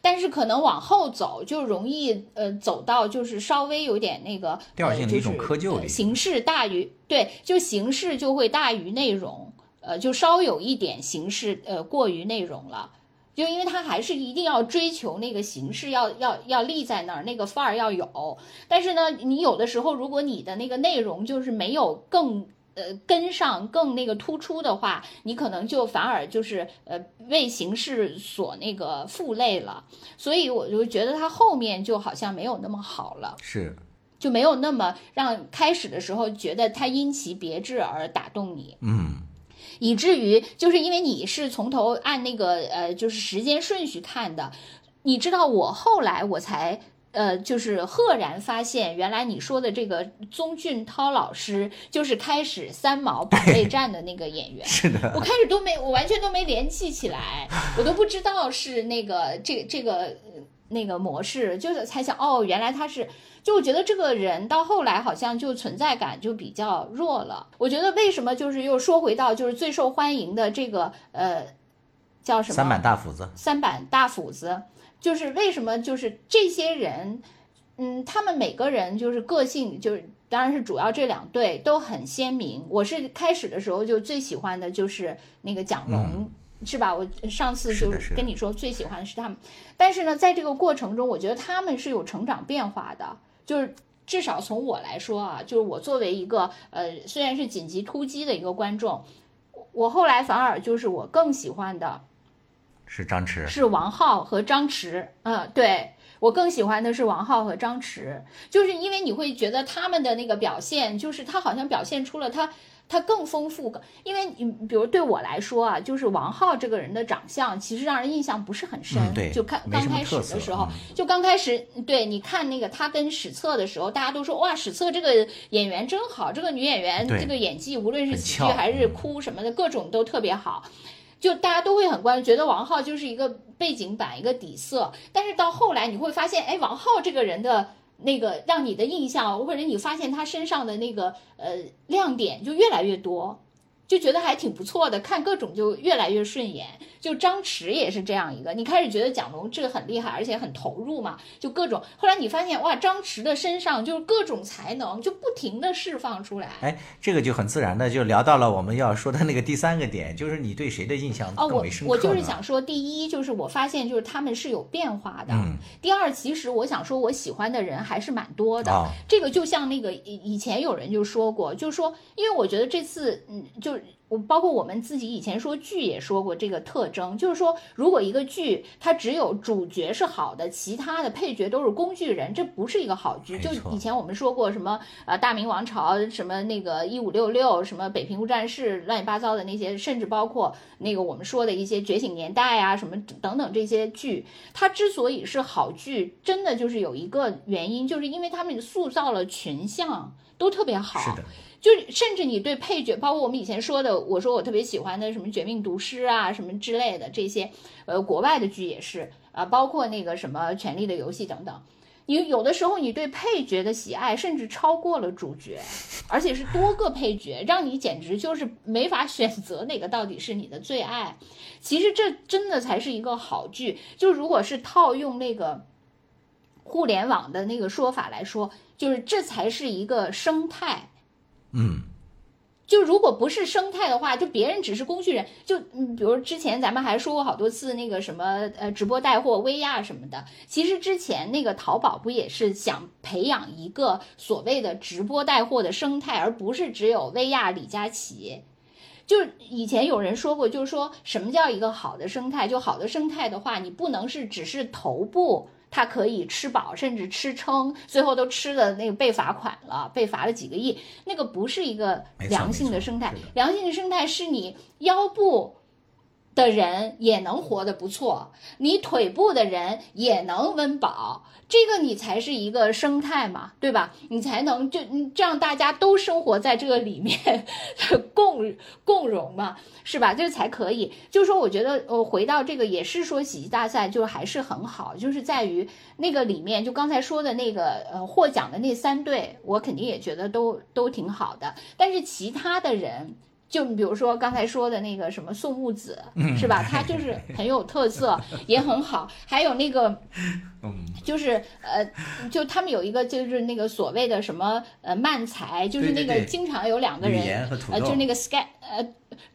但是可能往后走就容易呃走到就是稍微有点那个调性的一种窠臼形式大于对，就形式就会大于内容，呃，就稍有一点形式呃过于内容了，就因为他还是一定要追求那个形式要要要立在那儿，那个范儿要有。但是呢，你有的时候如果你的那个内容就是没有更。呃，跟上更那个突出的话，你可能就反而就是呃为形式所那个负累了，所以我就觉得他后面就好像没有那么好了，是，就没有那么让开始的时候觉得他因其别致而打动你，嗯，以至于就是因为你是从头按那个呃就是时间顺序看的，你知道我后来我才。呃，就是赫然发现，原来你说的这个宗俊涛老师就是开始三毛保卫战的那个演员。是的，我开始都没，我完全都没联系起来，我都不知道是那个这这个那个模式，就是才想哦，原来他是。就我觉得这个人到后来好像就存在感就比较弱了。我觉得为什么就是又说回到就是最受欢迎的这个呃叫什么三板大斧子，三板大斧子。就是为什么？就是这些人，嗯，他们每个人就是个性，就是当然是主要这两对都很鲜明。我是开始的时候就最喜欢的就是那个蒋龙，是吧？我上次就是跟你说最喜欢的是他们，但是呢，在这个过程中，我觉得他们是有成长变化的。就是至少从我来说啊，就是我作为一个呃，虽然是紧急突击的一个观众，我后来反而就是我更喜欢的。是张弛，是王浩和张弛。嗯，对我更喜欢的是王浩和张弛，就是因为你会觉得他们的那个表现，就是他好像表现出了他他更丰富。因为你比如对我来说啊，就是王浩这个人的长相，其实让人印象不是很深。对，就看刚开始的时候，就刚开始，对，你看那个他跟史册的时候，大家都说哇，史册这个演员真好，这个女演员这个演技，无论是喜剧还是哭什么的，各种都特别好。就大家都会很关注，觉得王浩就是一个背景板，一个底色。但是到后来你会发现，哎，王浩这个人的那个让你的印象，或者你发现他身上的那个呃亮点就越来越多。就觉得还挺不错的，看各种就越来越顺眼。就张弛也是这样一个，你开始觉得蒋龙这个很厉害，而且很投入嘛，就各种。后来你发现哇，张弛的身上就是各种才能就不停的释放出来。哎，这个就很自然的就聊到了我们要说的那个第三个点，就是你对谁的印象更为深刻？我我就是想说，第一就是我发现就是他们是有变化的。嗯。第二，其实我想说，我喜欢的人还是蛮多的。这个就像那个以以前有人就说过，就是说，因为我觉得这次嗯就。我包括我们自己以前说剧也说过这个特征，就是说，如果一个剧它只有主角是好的，其他的配角都是工具人，这不是一个好剧。就以前我们说过什么呃大明王朝，什么那个一五六六，什么北平无战事，乱七八糟的那些，甚至包括那个我们说的一些觉醒年代啊，什么等等这些剧，它之所以是好剧，真的就是有一个原因，就是因为他们塑造了群像都特别好。就甚至你对配角，包括我们以前说的，我说我特别喜欢的什么《绝命毒师》啊，什么之类的这些，呃，国外的剧也是啊，包括那个什么《权力的游戏》等等。你有的时候你对配角的喜爱甚至超过了主角，而且是多个配角，让你简直就是没法选择哪个到底是你的最爱。其实这真的才是一个好剧。就如果是套用那个互联网的那个说法来说，就是这才是一个生态。嗯，就如果不是生态的话，就别人只是工具人。就嗯，比如之前咱们还说过好多次那个什么呃直播带货、薇娅什么的。其实之前那个淘宝不也是想培养一个所谓的直播带货的生态，而不是只有薇娅、李佳琦。就以前有人说过，就是说什么叫一个好的生态？就好的生态的话，你不能是只是头部。他可以吃饱，甚至吃撑，最后都吃的那个被罚款了，被罚了几个亿。那个不是一个良性的生态，良性的生态是你腰部。的人也能活得不错，你腿部的人也能温饱，这个你才是一个生态嘛，对吧？你才能就这样，大家都生活在这个里面，共共荣嘛，是吧？这才可以。就说，我觉得呃，回到这个也是说喜剧大赛，就还是很好，就是在于那个里面，就刚才说的那个呃获奖的那三对，我肯定也觉得都都挺好的，但是其他的人。就比如说刚才说的那个什么宋木子，是吧？他就是很有特色，也很好。还有那个，就是呃，就他们有一个就是那个所谓的什么呃慢才，就是那个经常有两个人呃，就那个 sky 呃，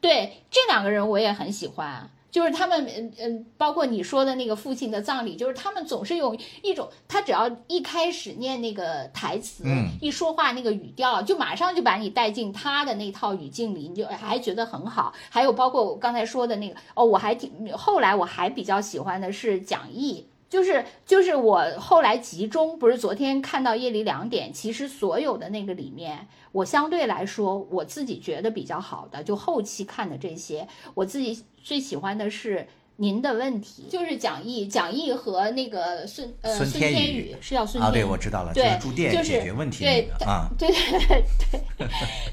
对这两个人我也很喜欢。就是他们，嗯嗯，包括你说的那个父亲的葬礼，就是他们总是用一种，他只要一开始念那个台词，一说话那个语调，就马上就把你带进他的那套语境里，你就还觉得很好。还有包括我刚才说的那个，哦，我还挺，后来我还比较喜欢的是讲义。就是就是我后来集中，不是昨天看到夜里两点，其实所有的那个里面，我相对来说我自己觉得比较好的，就后期看的这些，我自己最喜欢的是您的问题，就是蒋毅，蒋毅和那个孙呃孙天天宇是叫孙啊，对，天宇我知道了，对是住店就是解决问题啊，对对对对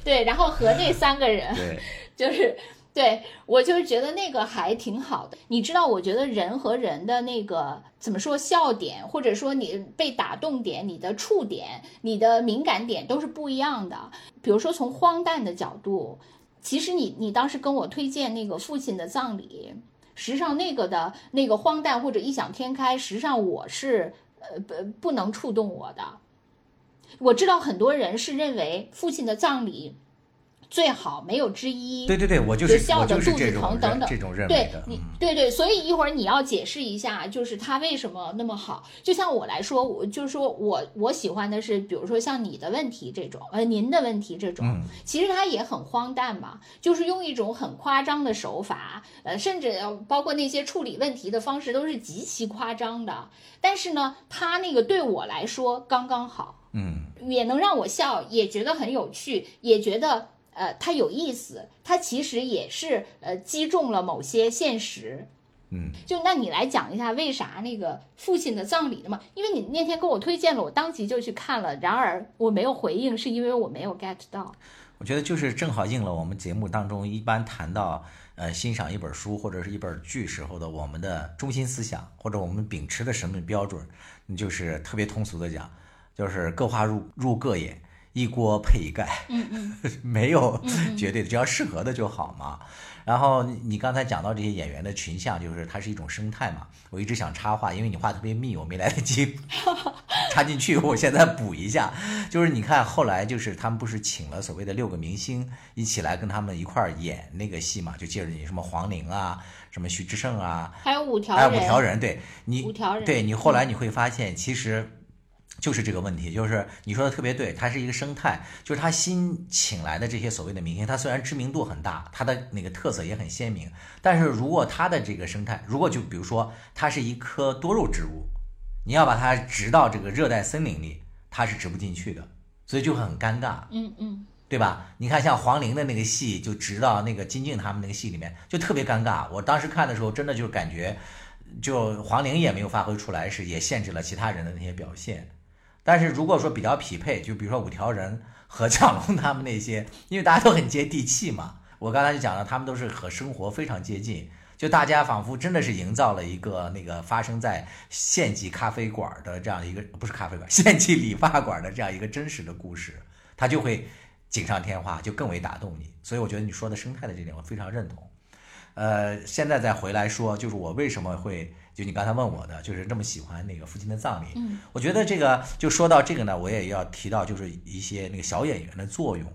对，然后和那三个人，对，就是对我就是觉得那个还挺好的。你知道，我觉得人和人的那个怎么说笑点，或者说你被打动点、你的触点、你的敏感点都是不一样的。比如说从荒诞的角度，其实你你当时跟我推荐那个父亲的葬礼，实际上那个的那个荒诞或者异想天开，实际上我是呃不不能触动我的。我知道很多人是认为父亲的葬礼最好没有之一，对对对，我就是笑我就是得肚子疼等等这种认为对的，你嗯，对对，所以一会儿你要解释一下，就是他为什么那么好。就像我来说，我就是说我我喜欢的是，比如说像你的问题这种，呃，您的问题这种，嗯其实它也很荒诞嘛，就是用一种很夸张的手法，呃，甚至呃包括那些处理问题的方式都是极其夸张的。但是呢，他那个对我来说刚刚好，嗯，也能让我笑，也觉得很有趣，也觉得呃它有意思，它其实也是呃击中了某些现实。嗯，就那你来讲一下为啥那个父亲的葬礼的嘛？因为你那天跟我推荐了，我当即就去看了，然而我没有回应，是因为我没有 get 到。我觉得就是正好应了我们节目当中一般谈到呃欣赏一本书或者是一本剧时候的我们的中心思想或者我们秉持的审美标准，就是特别通俗的讲，就是各花入入各眼，一锅配一盖，嗯嗯 没有绝对的，只要适合的就好嘛。然后你你刚才讲到这些演员的群像，就是它是一种生态嘛。我一直想插话，因为你话特别密，我没来得及 插进去，我现在补一下。就是你看后来就是他们不是请了所谓的六个明星一起来跟他们一块儿演那个戏嘛？就借着你什么黄龄啊，什么徐志胜啊，还有五条还有人，五条人，对你五条人对你后来你会发现，其实就是这个问题，就是你说的特别对，它是一个生态，就是他新请来的这些所谓的明星，他虽然知名度很大，他的那个特色也很鲜明，但是如果他的这个生态，如果就比如说它是一棵多肉植物，你要把它植到这个热带森林里，它是植不进去的，所以就很尴尬。嗯嗯，对吧？你看像黄龄的那个戏，就植到那个金靖他们那个戏里面，就特别尴尬。我当时看的时候，真的就是感觉，就黄龄也没有发挥出来，是也限制了其他人的那些表现。但是如果说比较匹配，就比如说五条人和蒋龙他们那些，因为大家都很接地气嘛。我刚才就讲了，他们都是和生活非常接近，就大家仿佛真的是营造了一个那个发生在县级咖啡馆的这样一个不是咖啡馆，县级理发馆的这样一个真实的故事，它就会锦上添花，就更为打动你。所以我觉得你说的生态的这点我非常认同。呃，现在再回来说，就是我为什么会就你刚才问我的，就是这么喜欢那个父亲的葬礼。嗯，我觉得这个就说到这个呢，我也要提到就是一些那个小演员的作用。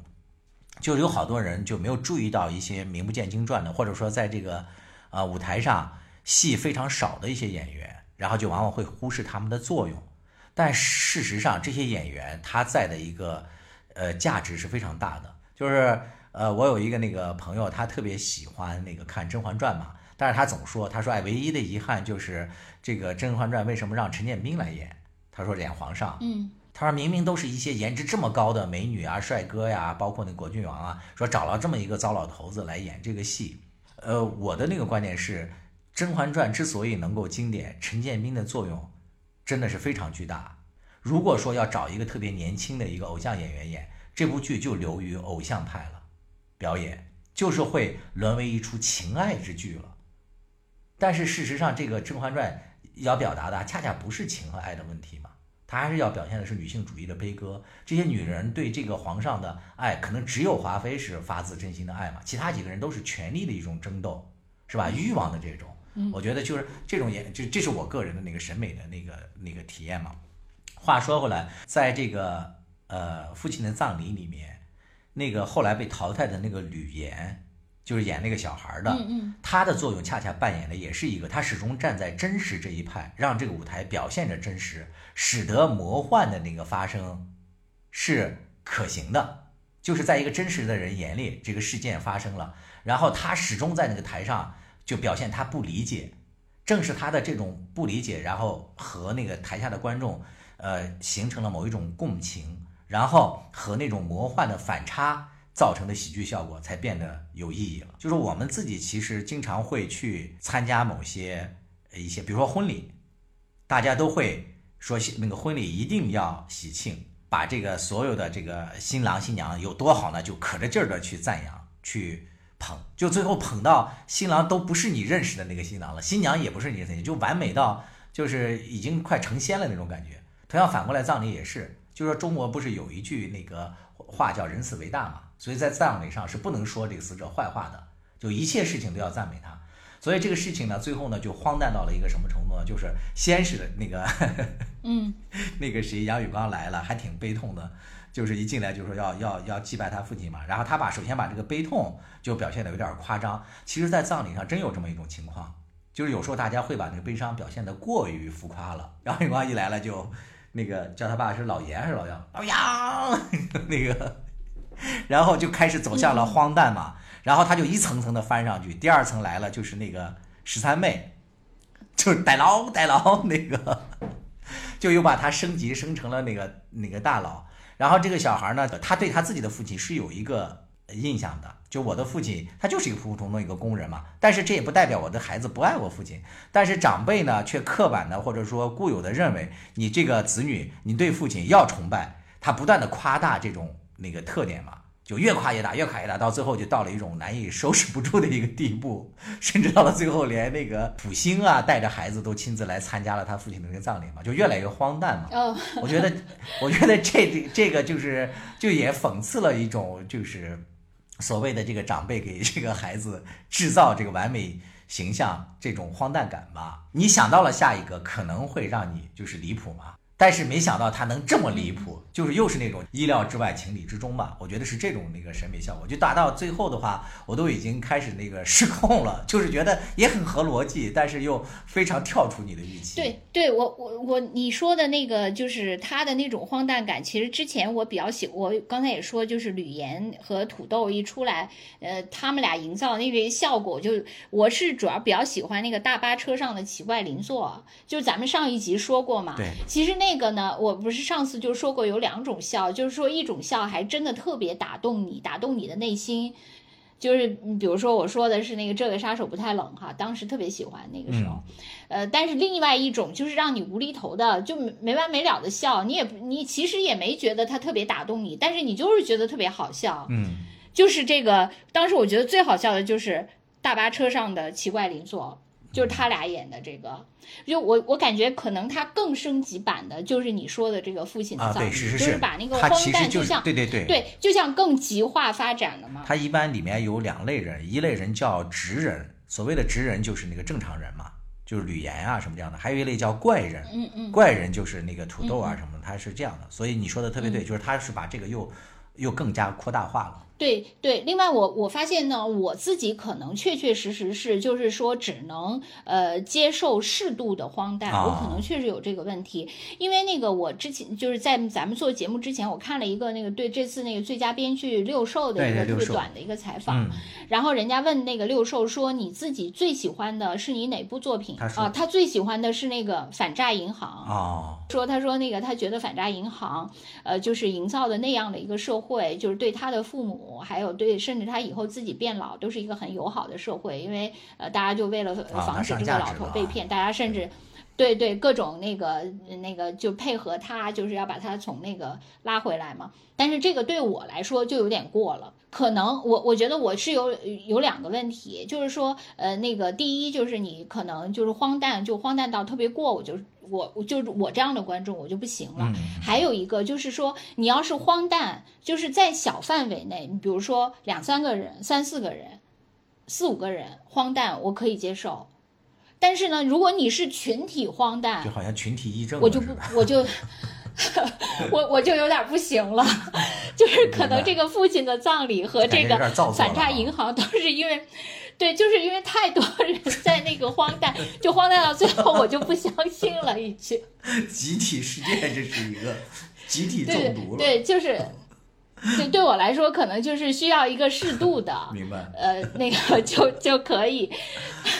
就有好多人就没有注意到一些名不见经传的，或者说在这个呃舞台上戏非常少的一些演员，然后就往往会忽视他们的作用。但事实上，这些演员他在的一个呃价值是非常大的。就是呃，我有一个那个朋友，他特别喜欢那个看《甄嬛传》嘛，但是他总说，他说哎，唯一的遗憾就是这个《甄嬛传》为什么让陈建斌来演？他说演皇上，嗯他说明明都是一些颜值这么高的美女啊、帅哥呀，包括那果郡王啊，说找了这么一个糟老头子来演这个戏。呃，我的那个观点是，《甄嬛传》之所以能够经典，陈建斌的作用真的是非常巨大。如果说要找一个特别年轻的一个偶像演员演这部剧，就流于偶像派了，表演就是会沦为一出情爱之剧了。但是事实上，这个《甄嬛传》要表达的恰恰不是情和爱的问题嘛。它还是要表现的是女性主义的悲歌。这些女人对这个皇上的爱，可能只有华妃是发自真心的爱嘛，其他几个人都是权力的一种争斗，是吧？欲望的这种，我觉得就是这种也就这是我个人的那个审美的那个那个体验嘛。话说回来，在这个呃父亲的葬礼里面，那个后来被淘汰的那个吕岩，就是演那个小孩的，嗯嗯。他的作用恰恰扮演的也是一个，他始终站在真实这一派，让这个舞台表现着真实，使得魔幻的那个发生是可行的，就是在一个真实的人眼里，这个事件发生了，然后他始终在那个台上就表现他不理解，正是他的这种不理解，然后和那个台下的观众，呃，形成了某一种共情，然后和那种魔幻的反差造成的喜剧效果才变得有意义了。就是我们自己其实经常会去参加某些一些，比如说婚礼，大家都会说那个婚礼一定要喜庆，把这个所有的这个新郎新娘有多好呢，就可着劲儿的去赞扬去。捧，就最后捧到新郎都不是你认识的那个新郎了，新娘也不是你认识，就完美到就是已经快成仙了那种感觉。同样反过来葬礼也是，就说中国不是有一句那个话叫人死为大嘛，所以在葬礼上是不能说这个死者坏话的，就一切事情都要赞美他。所以这个事情呢，最后呢就荒诞到了一个什么程度呢？就是先是那个，嗯，那个谁杨宇刚来了，还挺悲痛的。就是一进来就说要要要祭拜他父亲嘛，然后他把首先把这个悲痛就表现的有点夸张。其实，在葬礼上真有这么一种情况，就是有时候大家会把那个悲伤表现的过于浮夸了。然后永光一来了就那个叫他爸是老严还是老杨？老杨 那个，然后就开始走向了荒诞嘛。然后他就一层层的翻上去，第二层来了就是那个十三妹，就是逮牢逮牢那个，就又把他升级升成了那个那个大佬。然后这个小孩呢，他对他自己的父亲是有一个印象的，就我的父亲，他就是一个普普通通一个工人嘛。但是这也不代表我的孩子不爱我父亲。但是长辈呢，却刻板的或者说固有的认为，你这个子女，你对父亲要崇拜，他不断的夸大这种那个特点嘛。就越夸越大，越夸越大，到最后就到了一种难以收拾不住的一个地步，甚至到了最后，连那个普星啊带着孩子都亲自来参加了他父亲的那个葬礼嘛，就越来越荒诞嘛。哦，我觉得，我觉得这这个就是就也讽刺了一种就是所谓的这个长辈给这个孩子制造这个完美形象这种荒诞感吧。你想到了下一个可能会让你就是离谱吗？但是没想到他能这么离谱，就是又是那种意料之外、情理之中吧。我觉得是这种那个审美效果，就达到最后的话，我都已经开始那个失控了，就是觉得也很合逻辑，但是又非常跳出你的预期。对，对我我我你说的那个就是他的那种荒诞感，其实之前我比较喜，我刚才也说，就是吕岩和土豆一出来，呃，他们俩营造那个效果，就我是主要比较喜欢那个大巴车上的奇怪邻座，就咱们上一集说过嘛。对，其实那。这个呢，我不是上次就说过有两种笑，就是说一种笑还真的特别打动你，打动你的内心，就是比如说我说的是那个这个杀手不太冷哈，当时特别喜欢那个时候，呃，但是另外一种就是让你无厘头的就没完没了的笑，你也你其实也没觉得他特别打动你，但是你就是觉得特别好笑，嗯，就是这个当时我觉得最好笑的就是大巴车上的奇怪邻座。就是他俩演的这个，就我我感觉可能他更升级版的，就是你说的这个父亲的葬礼，就是把那个荒诞就像对对对对，就像更极化发展了嘛。他一般里面有两类人，一类人叫直人，所谓的直人就是那个正常人嘛，就是吕岩啊什么这样的，还有一类叫怪人，嗯嗯，怪人就是那个土豆啊什么，他是这样的，所以你说的特别对，就是他是把这个又又更加扩大化了。对对，另外我我发现呢，我自己可能确确实实是，就是说只能呃接受适度的荒诞，我可能确实有这个问题，因为那个我之前就是在咱们做节目之前，我看了一个那个对这次那个最佳编剧六兽的一个特别短的一个采。访，然后人家问那个六兽说你自己最喜欢的是你哪部作品？啊？他最喜欢的是那个反诈银行啊，说他说那个他觉得反诈银行呃就是营造的那样的一个社会，就是对他的父母。还有对，甚至他以后自己变老都是一个很友好的社会，因为呃，大家就为了防止这个老头被骗，大家甚至对对各种那个那个就配合他，就是要把他从那个拉回来嘛。但是这个对我来说就有点过了，可能我我觉得我是有有两个问题，就是说呃那个第一就是你可能就是荒诞，就荒诞到特别过，我就。我我就是我这样的观众我就不行了。还有一个就是说，你要是荒诞，就是在小范围内，你比如说两三个人、三四个人、四五个人荒诞，我可以接受。但是呢，如果你是群体荒诞，就好像群体议政，我就不，我就我我就有点不行了。就是可能这个父亲的葬礼和这个反诈银行都是因为。对，就是因为太多人在那个荒诞，就荒诞到最后，我就不相信了，已经。集体事件，这是一个集体中毒了。对，就是，对对我来说，可能就是需要一个适度的，明白？呃，那个就就可以。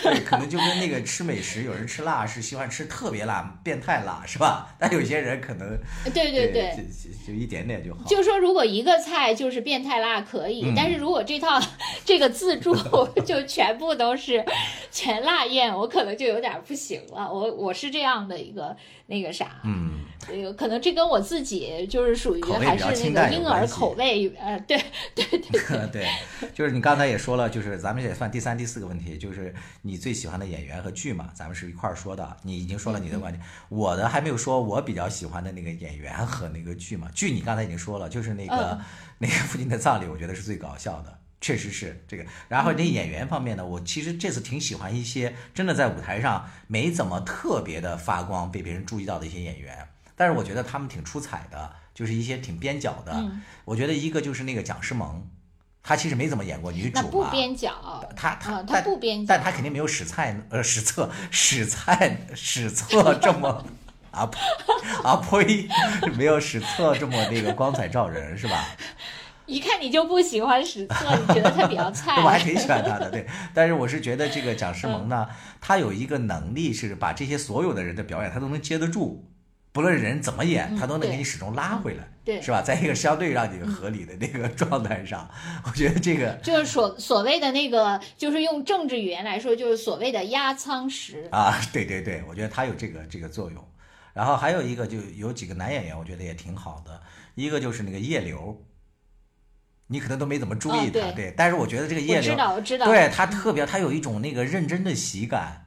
对，可能就跟那个吃美食，有人吃辣是喜欢吃特别辣、变态辣，是吧？但有些人可能对对对，就就一点点就好。就说，如果一个菜就是变态辣可以，嗯但是如果这套这个自助 就全部都是全辣宴，我可能就有点不行了。我我是这样的一个那个啥，嗯，这个可能这跟我自己就是属于还是那个婴儿口味，呃，对对对对。对，就是你刚才也说了，就是咱们也算第三、第四个问题，就是你最喜欢的演员和剧嘛，咱们是一块儿说的。你已经说了你的观点，我的还没有说我比较喜欢的那个演员和那个剧嘛。剧你刚才已经说了，就是那个、嗯那个父亲的葬礼，我觉得是最搞笑的。确实是这个，然后那演员方面呢，我其实这次挺喜欢一些真的在舞台上没怎么特别的发光、被别人注意到的一些演员，但是我觉得他们挺出彩的，就是一些挺边角的。嗯我觉得一个就是那个蒋诗萌，她其实没怎么演过女主那不，边角，她她啊，他不边角但，她肯定没有史菜呃史册史菜史册这么啊呸啊呸，没有史册这么那个光彩照人是吧？一看你就不喜欢史册，你觉得他比较 菜。我还挺喜欢他的，对。但是我是觉得这个蒋诗萌呢，嗯她有一个能力是把这些所有的人的表演，她都能接得住。不论人怎么演，嗯她都能给你始终拉回来，对是吧？在一个相对让你合理的那个状态上，我觉得这个就是所所谓的那个，就是用政治语言来说，就是所谓的压舱石。啊，对对对，我觉得他有这个这个作用。然后还有一个就有几个男演员，我觉得也挺好的。一个就是那个叶流，你可能都没怎么注意他，哦对但是我觉得这个叶流，我知道，我知道。对他特别，他有一种那个认真的喜感，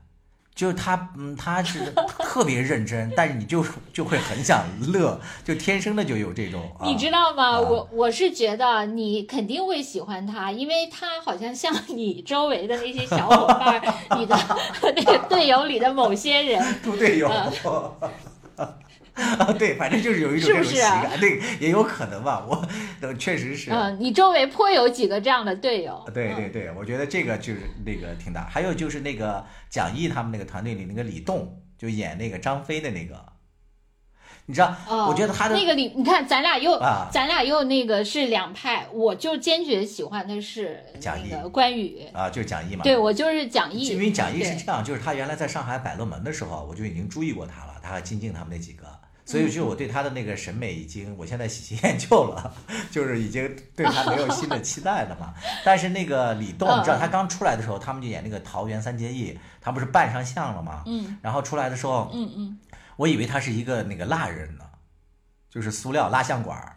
就是他嗯，他是 特别认真，但是你就就会很想乐，就天生的就有这种。啊、你知道吗？啊我我是觉得你肯定会喜欢他，因为他好像像你周围的那些小伙伴，你的 那个队友里的某些人。猪队友。啊，对，反正就是有一种这种喜是是啊感，对，也有可能吧，我呃确实是。嗯，你周围颇有几个这样的队友。嗯对对对，我觉得这个就是那个挺大。还有就是那个蒋毅他们那个团队里那个李栋，就演那个张飞的那个，你知道？哦，我觉得他的那个李，你看咱俩又、啊咱俩又那个是两派，我就坚决喜欢的是蒋毅那个关羽，啊，就是蒋毅嘛。对我就是蒋毅，因为蒋毅是这样，就是他原来在上海百乐门的时候，我就已经注意过他了，他和金靖他们那几个。所以，就我对他的那个审美已经，我现在喜新厌旧了，就是已经对他没有新的期待了嘛。但是那个李栋，你知道他刚出来的时候，他们就演那个《桃园三结义》，他不是扮上相了吗？嗯。然后出来的时候，嗯嗯，我以为他是一个那个蜡人呢，就是塑料蜡像馆儿，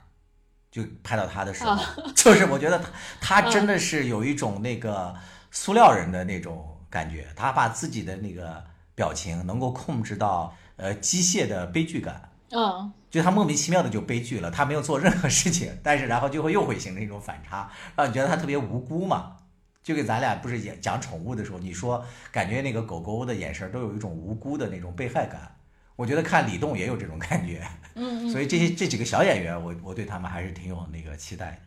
就拍到他的时候，就是我觉得他他真的是有一种那个塑料人的那种感觉，他把自己的那个表情能够控制到呃机械的悲剧感。嗯，就他莫名其妙的就悲剧了，他没有做任何事情，但是然后就会又会形成一种反差，让你觉得他特别无辜嘛。就跟咱俩不是也讲宠物的时候，你说感觉那个狗狗的眼神都有一种无辜的那种被害感，我觉得看李栋也有这种感觉。嗯嗯，所以这些这几个小演员，我我对他们还是挺有那个期待的。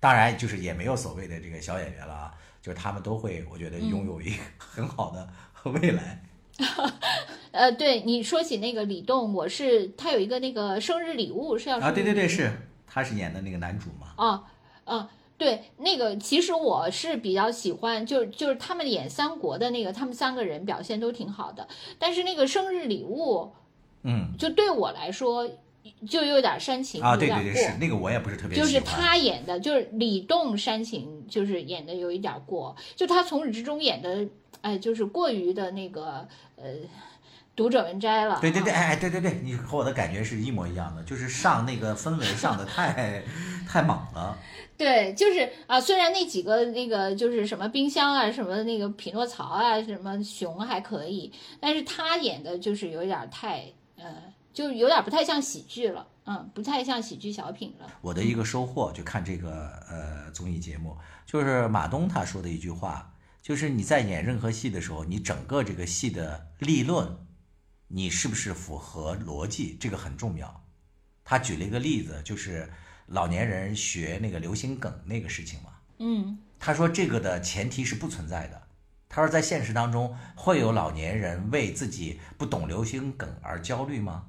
当然，就是也没有所谓的这个小演员了啊，就是他们都会，我觉得拥有一个很好的未来。呃，对你说起那个李栋，我是他有一个那个生日礼物是要啊，对对对，是他是演的那个男主嘛。啊啊，对，那个其实我是比较喜欢，就就是他们演三国的那个，他们三个人表现都挺好的，但是那个生日礼物，嗯就对我来说就有点煽情，啊。对对对，是那个我也不是特别就是。他演的，就是李栋煽情，就是演的有一点过，就他从始至终演的，哎，就是过于的那个呃，读者文摘了。对对对，哎，对对对，你和我的感觉是一模一样的，就是上那个氛围上的太 太猛了。对，就是啊，虽然那几个那个就是什么冰箱啊，什么那个匹诺曹啊，什么熊还可以，但是他演的就是有点太呃，就有点不太像喜剧了，嗯，不太像喜剧小品了。我的一个收获就看这个呃综艺节目，就是马东他说的一句话，就是你在演任何戏的时候，你整个这个戏的立论，你是不是符合逻辑，这个很重要。他举了一个例子，就是老年人学那个流行梗那个事情嘛。嗯他说这个的前提是不存在的。他说在现实当中会有老年人为自己不懂流行梗而焦虑吗？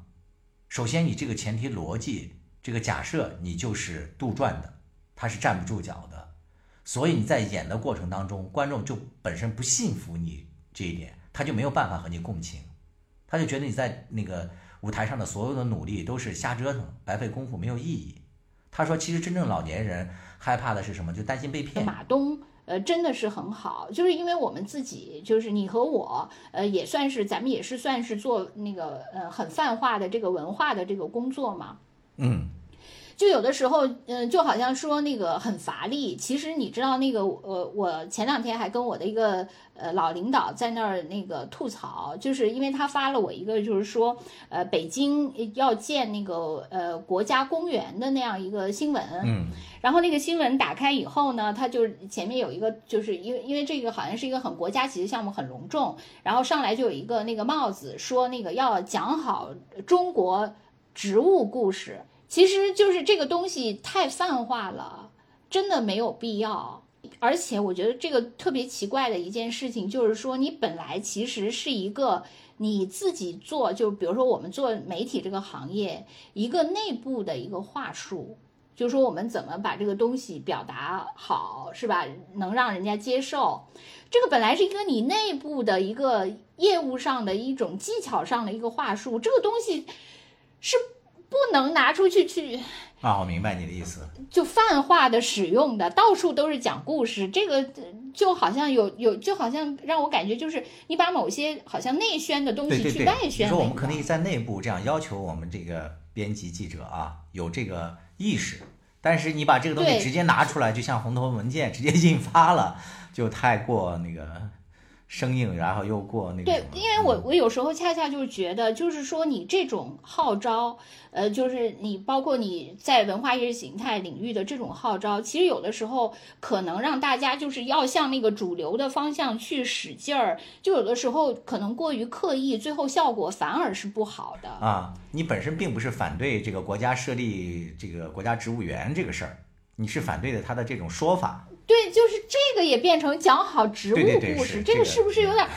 首先，你这个前提逻辑，这个假设你就是杜撰的。他是站不住脚的。所以你在演的过程当中，观众就本身不信服你这一点，他就没有办法和你共情，他就觉得你在那个舞台上的所有的努力都是瞎折腾、白费功夫、没有意义。他说，其实真正老年人害怕的是什么？就担心被骗。马东。呃，真的是很好，就是因为我们自己，就是你和我，呃，也算是咱们也是算是做那个呃很泛化的这个文化的这个工作嘛。嗯，就有的时候，嗯，就好像说那个很乏力，其实你知道那个，呃，我前两天还跟我的一个。呃，老领导在那儿那个吐槽，就是因为他发了我一个，就是说，呃，北京要建那个呃国家公园的那样一个新闻。嗯。然后那个新闻打开以后呢，他就前面有一个，就是因为因为这个好像是一个很国家级的项目，很隆重。然后上来就有一个那个帽子，说那个要讲好中国植物故事。其实就是这个东西太泛化了，真的没有必要。而且我觉得这个特别奇怪的一件事情，就是说你本来其实是一个你自己做，就比如说我们做媒体这个行业，一个内部的一个话术，就是说我们怎么把这个东西表达好，是吧？能让人家接受，这个本来是一个你内部的一个业务上的一种技巧上的一个话术，这个东西是不能拿出去去。啊，我明白你的意思，就泛化的使用的，到处都是讲故事，这个就好像有有，就好像让我感觉就是你把某些好像内宣的东西去外宣。你说我们可以在内部这样要求我们这个编辑记者啊，有这个意识，但是你把这个东西直接拿出来，就像红头文件直接印发了，就太过那个。生硬，然后又过那个。对，因为我我有时候恰恰就是觉得，就是说你这种号召，呃，就是你包括你在文化意识形态领域的这种号召，其实有的时候可能让大家就是要向那个主流的方向去使劲儿，就有的时候可能过于刻意，最后效果反而是不好的。啊，你本身并不是反对这个国家设立这个国家植物园这个事儿，你是反对的他的这种说法。对，就是这个也变成讲好植物故事，这个是不是有点，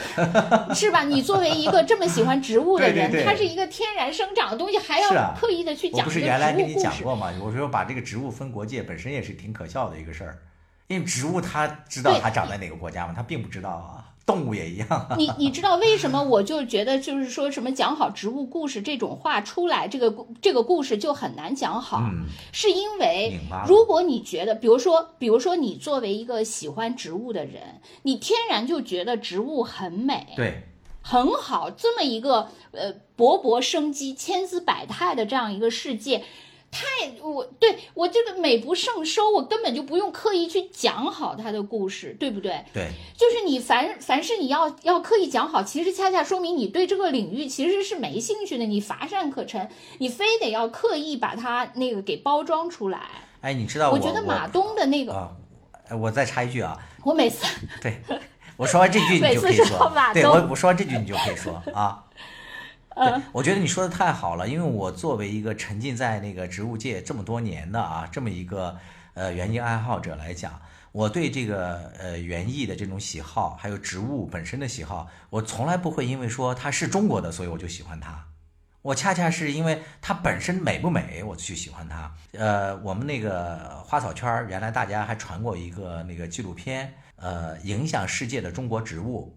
是吧？你作为一个这么喜欢植物的人，它是一个天然生长的东西，还要刻意的去讲不是原来跟你讲过吗？我说把这个植物分国界，本身也是挺可笑的一个事儿，因为植物它知道它长在哪个国家吗？它并不知道啊。动物也一样。你你知道为什么我就觉得就是说什么讲好植物故事这种话出来，这个这个故事就很难讲好，是因为如果你觉得，比如说比如说你作为一个喜欢植物的人，你天然就觉得植物很美，对，很好，这么一个呃勃勃生机、千姿百态的这样一个世界。太我对我这个美不胜收，我根本就不用刻意去讲好他的故事，对不对？对，就是你凡凡是你要要刻意讲好，其实恰恰说明你对这个领域其实是没兴趣的，你乏善可陈，你非得要刻意把它那个给包装出来。哎，你知道我觉得马东的那个啊，我再插一句啊，我每次对 我说完这句你就可以说，对我我说完这句你就可以说啊。对，我觉得你说的太好了，因为我作为一个沉浸在那个植物界这么多年的啊，这么一个呃园艺爱好者来讲，我对这个呃园艺的这种喜好，还有植物本身的喜好，我从来不会因为说它是中国的，所以我就喜欢它。我恰恰是因为它本身美不美，我去喜欢它。呃，我们那个花草圈原来大家还传过一个那个纪录片，呃，影响世界的中国植物。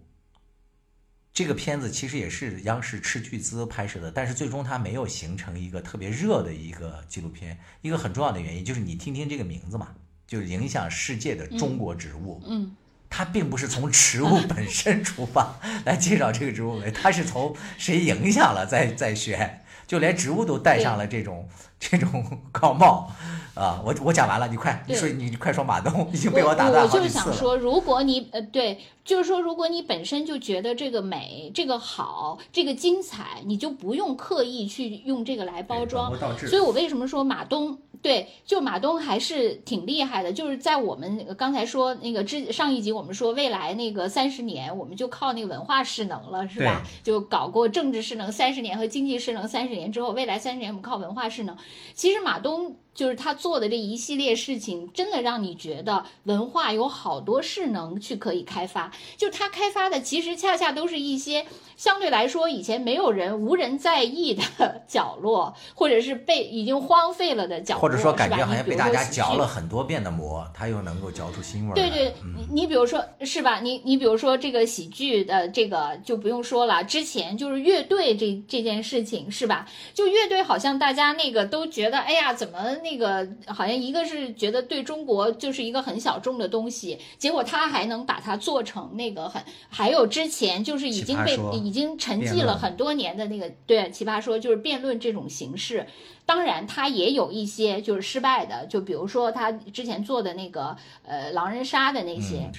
这个片子其实也是央视斥巨资拍摄的，但是最终它没有形成一个特别热的一个纪录片。一个很重要的原因就是你听听这个名字嘛，就是影响世界的中国植物。嗯，它并不是从植物本身出发 来介绍这个植物美，它是从谁影响了再再选，就连植物都戴上了这种这种 高帽。啊，我我讲完了，你快你说你你快说马东已经被我打断了。我就是想说，如果你呃对，就是说如果你本身就觉得这个美、这个好、这个精彩，你就不用刻意去用这个来包装。所以我为什么说马东对，就马东还是挺厉害的。就是在我们刚才说那个之上一集，我们说未来那个三十年，我们就靠那个文化势能了，是吧？就搞过政治势能三十年和经济势能三十年之后，未来三十年我们靠文化势能。其实马东。就是他做的这一系列事情，真的让你觉得文化有好多势能去可以开发。就他开发的，其实恰恰都是一些相对来说以前没有人、无人在意的 角落，或者是被已经荒废了的角落，或者说感觉好像被大家嚼了很多遍的馍，它又能够嚼出新味儿来。对对，你你比如说是吧？你你比如说这个喜剧的这个就不用说了，之前就是乐队这这件事情是吧？就乐队好像大家那个都觉得，哎呀，怎么那个好像一个是觉得对中国就是一个很小众的东西，结果他还能把它做成那个很，还有之前就是已经被已经沉寂了很多年的那个对奇葩说就是辩论这种形式。当然，他也有一些就是失败的，就比如说他之前做的那个呃狼人杀的那些，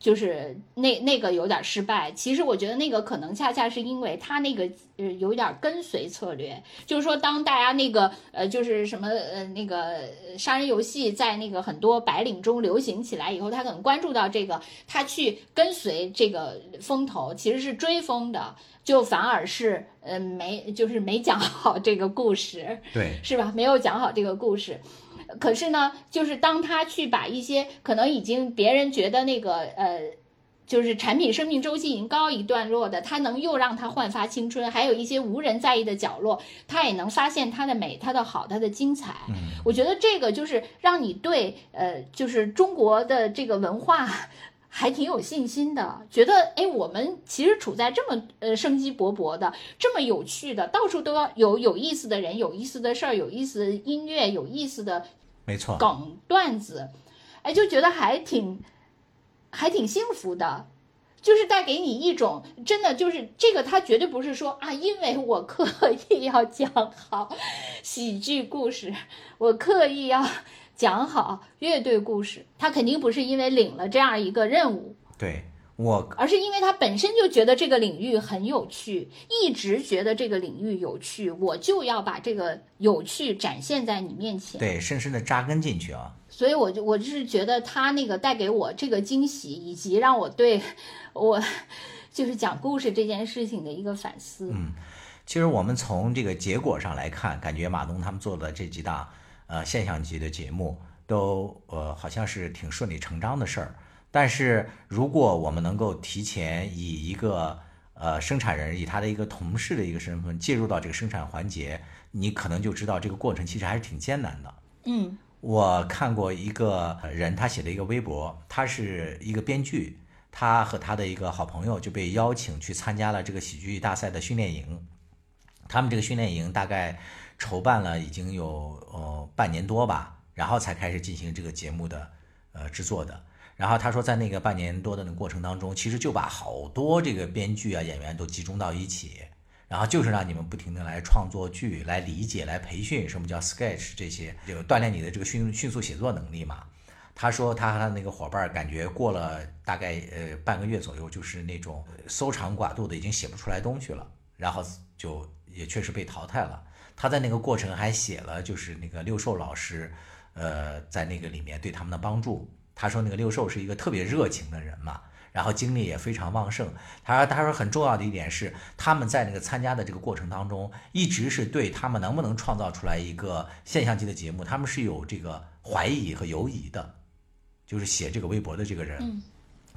就是那那个有点失败。其实我觉得那个可能恰恰是因为他那个呃有点跟随策略，就是说当大家那个呃就是什么呃那个呃杀人游戏在那个很多白领中流行起来以后，他可能关注到这个，他去跟随这个风头，其实是追风的，就反而是呃没就是没讲好这个故事。对，是吧？没有讲好这个故事。可是呢，就是当他去把一些可能已经别人觉得那个呃，就是产品生命周期已经高一段落的，他能又让它焕发青春，还有一些无人在意的角落，他也能发现它的美、它的好、它的精彩。我觉得这个就是让你对呃，就是中国的这个文化。还挺有信心的，觉得哎，我们其实处在这么呃生机勃勃的、这么有趣的，到处都要有有意思的人、有意思的事儿、有意思的音乐、有意思的没错。梗段子，哎，就觉得还挺还挺幸福的，就是带给你一种真的就是这个，他绝对不是说啊，因为我刻意要讲好 喜剧故事，我刻意要讲好乐队故事，他肯定不是因为领了这样一个任务，对我而是因为他本身就觉得这个领域很有趣，一直觉得这个领域有趣，我就要把这个有趣展现在你面前。对深深的扎根进去啊。所以我就我就是觉得他那个带给我这个惊喜，以及让我对我就是讲故事这件事情的一个反思。嗯，其实我们从这个结果上来看，感觉马东他们做的这几档呃现象级的节目都呃好像是挺顺理成章的事儿。但是如果我们能够提前以一个呃生产人以他的一个同事的一个身份介入到这个生产环节，你可能就知道这个过程其实还是挺艰难的。嗯我看过一个人，他写的一个微博，他是一个编剧，他和他的一个好朋友就被邀请去参加了这个喜剧大赛的训练营。他们这个训练营大概筹办了已经有呃半年多吧，然后才开始进行这个节目的呃制作的。然后他说，在那个半年多的那过程当中，其实就把好多这个编剧啊、演员都集中到一起，然后就是让你们不停的来创作剧、来理解、来培训什么叫 sketch 这些，就锻炼你的这个迅迅速写作能力嘛。他说他和他那个伙伴感觉过了大概呃半个月左右，就是那种搜肠刮肚的，已经写不出来东西了，然后就也确实被淘汰了。他在那个过程还写了，就是那个六兽老师，呃，在那个里面对他们的帮助。他说那个六兽是一个特别热情的人嘛，然后精力也非常旺盛。他说他说很重要的一点是，他们在那个参加的这个过程当中，一直是对他们能不能创造出来一个现象级的节目，他们是有这个怀疑和犹疑的。就是写这个微博的这个人，嗯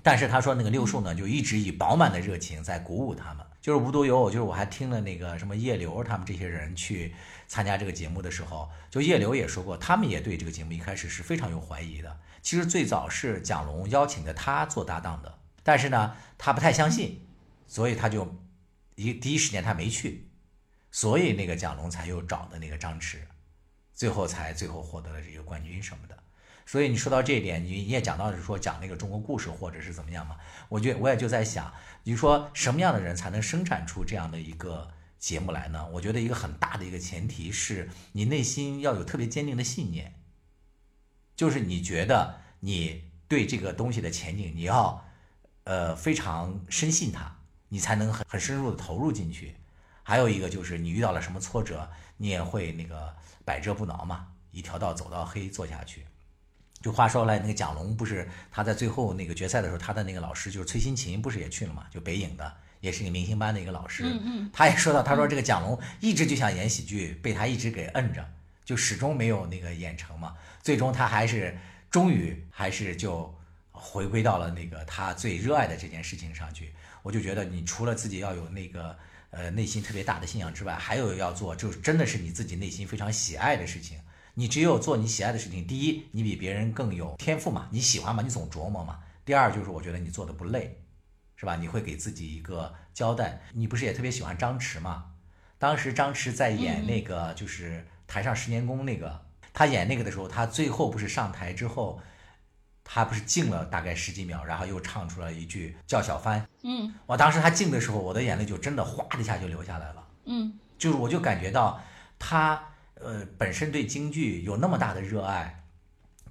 但是他说那个六兽呢，就一直以饱满的热情在鼓舞他们。就是无独有偶，就是我还听了那个什么叶刘他们这些人去参加这个节目的时候，就叶刘也说过，他们也对这个节目一开始是非常有怀疑的。其实最早是蒋龙邀请的他做搭档的，但是呢，他不太相信，所以他就一第一时间他没去，所以那个蒋龙才又找的那个张弛，最后才最后获得了这个冠军什么的。所以你说到这一点，你你也讲到是说讲那个中国故事或者是怎么样嘛？我就我也就在想，你说什么样的人才能生产出这样的一个节目来呢？我觉得一个很大的一个前提是你内心要有特别坚定的信念，就是你觉得你对这个东西的前景，你要呃非常深信它，你才能很很深入的投入进去。还有一个就是你遇到了什么挫折，你也会那个百折不挠嘛，一条道走到黑做下去。就话说来，那个蒋龙不是他在最后那个决赛的时候，他的那个老师就是崔新琴，不是也去了嘛？就北影的，也是一个明星班的一个老师。他也说到，他说这个蒋龙一直就想演喜剧，被他一直给摁着，就始终没有那个演成嘛。最终他还是终于还是就回归到了那个他最热爱的这件事情上去。我就觉得你除了自己要有那个呃内心特别大的信仰之外，还有要做就真的是你自己内心非常喜爱的事情。你只有做你喜爱的事情，第一，你比别人更有天赋嘛，你喜欢嘛，你总琢磨嘛。第二就是我觉得你做的不累，是吧？你会给自己一个交代。你不是也特别喜欢张弛吗？当时张弛在演那个就是台上十年功那个，他演那个的时候，他最后不是上台之后，他不是静了大概十几秒，然后又唱出了一句叫小帆。嗯，我当时他静的时候，我的眼泪就真的哗的一下就流下来了。嗯，就是我就感觉到他呃本身对京剧有那么大的热爱。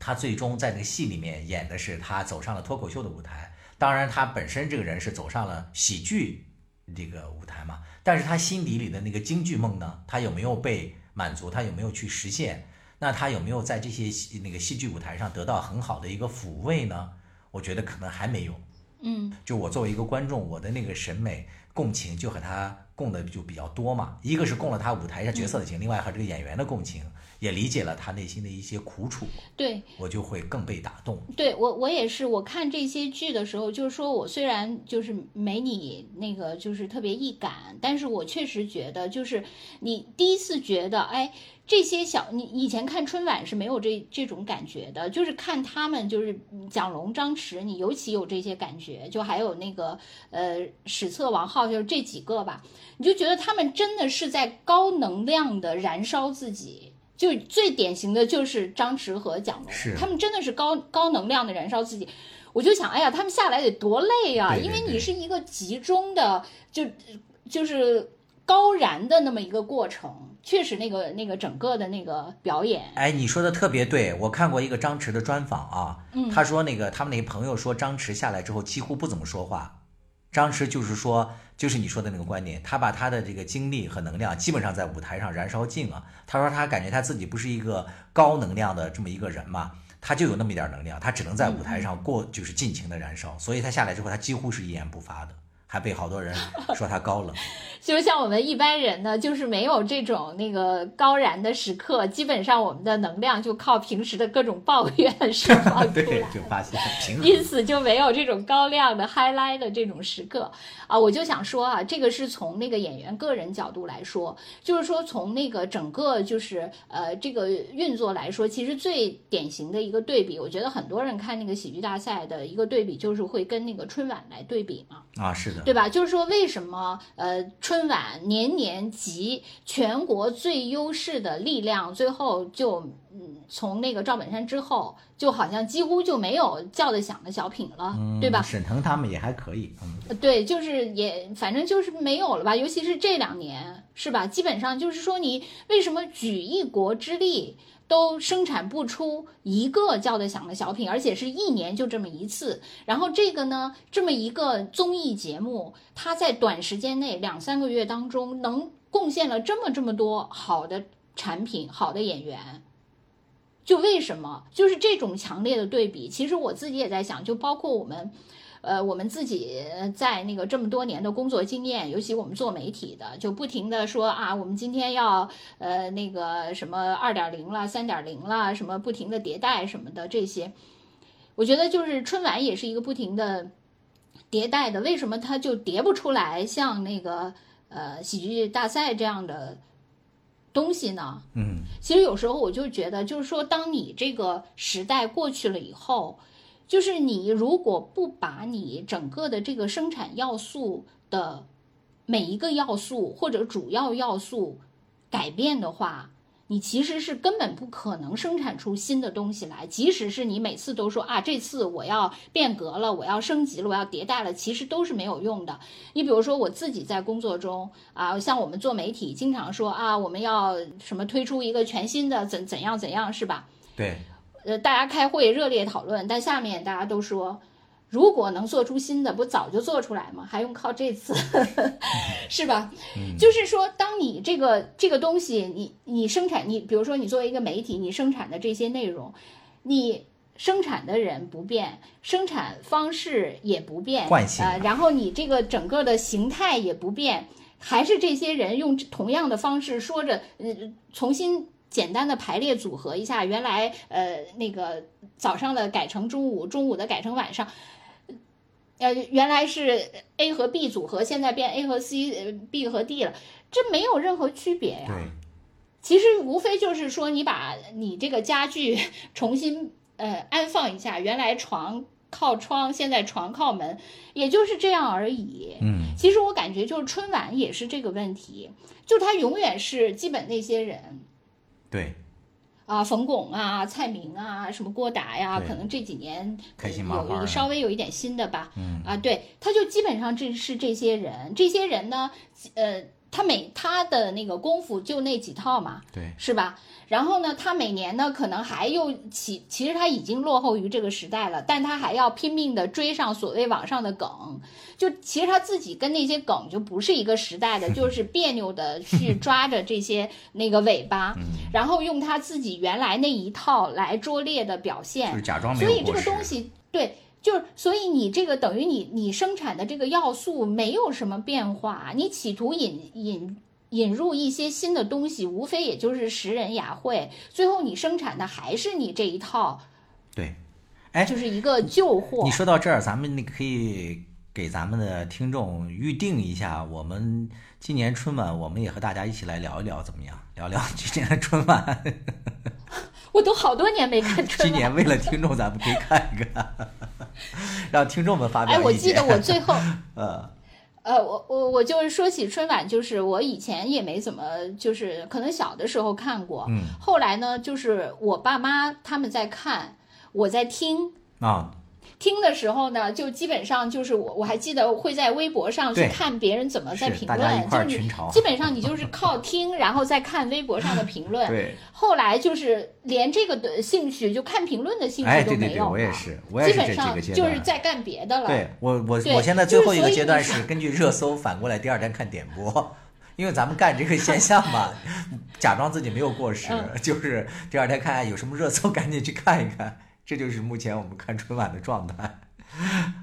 他最终在那个戏里面演的是他走上了脱口秀的舞台，当然他本身这个人是走上了喜剧这个舞台嘛，但是他心底里的那个京剧梦呢，他有没有被满足？他有没有去实现？那他有没有在这些戏那个戏剧舞台上得到很好的一个抚慰呢？我觉得可能还没有。嗯，就我作为一个观众，我的那个审美共情就和他共的就比较多嘛，一个是共了他舞台上角色的情，另外和这个演员的共情。也理解了他内心的一些苦楚，对我就会更被打动。对我，我也是。我看这些剧的时候，就是说我虽然就是没你那个就是特别易感，但是我确实觉得，就是你第一次觉得，哎，这些小你以前看春晚是没有这这种感觉的，就是看他们就是蒋龙、张弛，你尤其有这些感觉，就还有那个呃史册、王浩，就是这几个吧，你就觉得他们真的是在高能量的燃烧自己。就最典型的就是张弛和蒋龙，他们真的是高高能量的燃烧自己。我就想，哎呀，他们下来得多累呀！因为你是一个集中的，就就是高燃的那么一个过程。确实，那个那个整个的那个表演，哎，你说的特别对。我看过一个张弛的专访啊，他说那个他们那个朋友说张弛下来之后几乎不怎么说话。张弛就是说，就是你说的那个观点，他把他的这个精力和能量基本上在舞台上燃烧尽了。他说他感觉他自己不是一个高能量的这么一个人嘛，他就有那么一点能量，他只能在舞台上过，就是尽情的燃烧。所以他下来之后，他几乎是一言不发的。还被好多人说他高冷，就像我们一般人呢，就是没有这种那个高燃的时刻，基本上我们的能量就靠平时的各种抱怨释放 出来，对，就发现平因此就没有这种高亮的 highlight 的这种时刻啊。我就想说啊，这个是从那个演员个人角度来说，就是说从那个整个就是呃这个运作来说，其实最典型的一个对比，我觉得很多人看那个喜剧大赛的一个对比，就是会跟那个春晚来对比嘛。啊，是的。对吧？就是说，为什么呃，春晚年年集全国最优势的力量，最后就嗯，从那个赵本山之后，就好像几乎就没有叫得响的小品了，对吧？沈腾他们也还可以，嗯，对，就是也反正就是没有了吧。尤其是这两年，是吧？基本上就是说，你为什么举一国之力？都生产不出一个叫得响的小品，而且是一年就这么一次。然后这个呢，这么一个综艺节目，它在短时间内两三个月当中，能贡献了这么这么多好的产品、好的演员。就为什么？就是这种强烈的对比。其实我自己也在想，就包括我们。呃，我们自己在那个这么多年的工作经验，尤其我们做媒体的，就不停的说啊，我们今天要呃那个什么二点零了、三点零了，什么不停的迭代什么的这些，我觉得就是春晚也是一个不停的迭代的，为什么它就叠不出来像那个呃喜剧大赛这样的东西呢？嗯，其实有时候我就觉得，就是说，当你这个时代过去了以后。就是你如果不把你整个的这个生产要素的每一个要素或者主要要素改变的话，你其实是根本不可能生产出新的东西来。即使是你每次都说啊，这次我要变革了，我要升级了，我要迭代了，其实都是没有用的。你比如说我自己在工作中啊，像我们做媒体，经常说啊，我们要什么推出一个全新的怎怎样怎样，是吧？对。呃，大家开会热烈讨论，但下面大家都说，如果能做出新的，不早就做出来吗？还用靠这次，是吧？就是说，当你这个这个东西，你你生产，你比如说你作为一个媒体，你生产的这些内容，你生产的人不变，生产方式也不变，啊，然后你这个整个的形态也不变，还是这些人用同样的方式说着，呃，重新。简单的排列组合一下，原来呃那个早上的改成中午，中午的改成晚上。呃，原来是 A 和 B 组合，现在变 A 和 C，呃，B 和 D 了，这没有任何区别呀。对，其实无非就是说，你把你这个家具重新呃安放一下，原来床靠窗，现在床靠门，也就是这样而已。嗯，其实我感觉就是春晚也是这个问题，就它永远是基本那些人对，啊，冯巩啊、蔡明啊、什么郭达呀，对可能这几年有有稍微有一点新的吧。嗯啊，对，他就基本上这是这些人，这些人呢，呃，他每他的那个功夫就那几套嘛，对，是吧？然后呢，他每年呢可能还又其其实他已经落后于这个时代了，但他还要拼命的追上所谓网上的梗，就其实他自己跟那些梗就不是一个时代的，就是别扭的去抓着这些那个尾巴，嗯然后用他自己原来那一套来拙劣的表现，就是假装没所以这个。东西，对，就是所以你这个等于你你生产的这个要素没有什么变化，你企图引引引入一些新的东西，无非也就是拾人雅会，最后你生产的还是你这一套，对，哎，就是一个旧货你。说到这儿，咱们那可以给咱们的听众预定一下，我们今年春晚，我们也和大家一起来聊一聊，怎么样？聊聊今年的春晚。我都好多年没看春晚。今年为了听众，咱们可以看一看，让听众们发表哎。我记得我最后，呃，呃，我我我就是说起春晚，就是我以前也没怎么，就是可能小的时候看过，嗯后来呢，就是我爸妈他们在看，我在听，啊，听的时候呢，就基本上就是我我还记得会在微博上去看别人怎么在评论，就是基本上你就是靠听，然后再看微博上的评论。对，后来就是连这个的兴趣，就看评论的兴哎，趣都对对对，没有了。我也是，我也是这这基本上个阶段。就是在干别的了。对我我我现在最后一个阶段是根据热搜反过来第二天看点播，因为咱们干这个现象嘛，假装自己没有过时，嗯就是第二天看看有什么热搜赶紧去看一看，这就是目前我们看春晚的状态。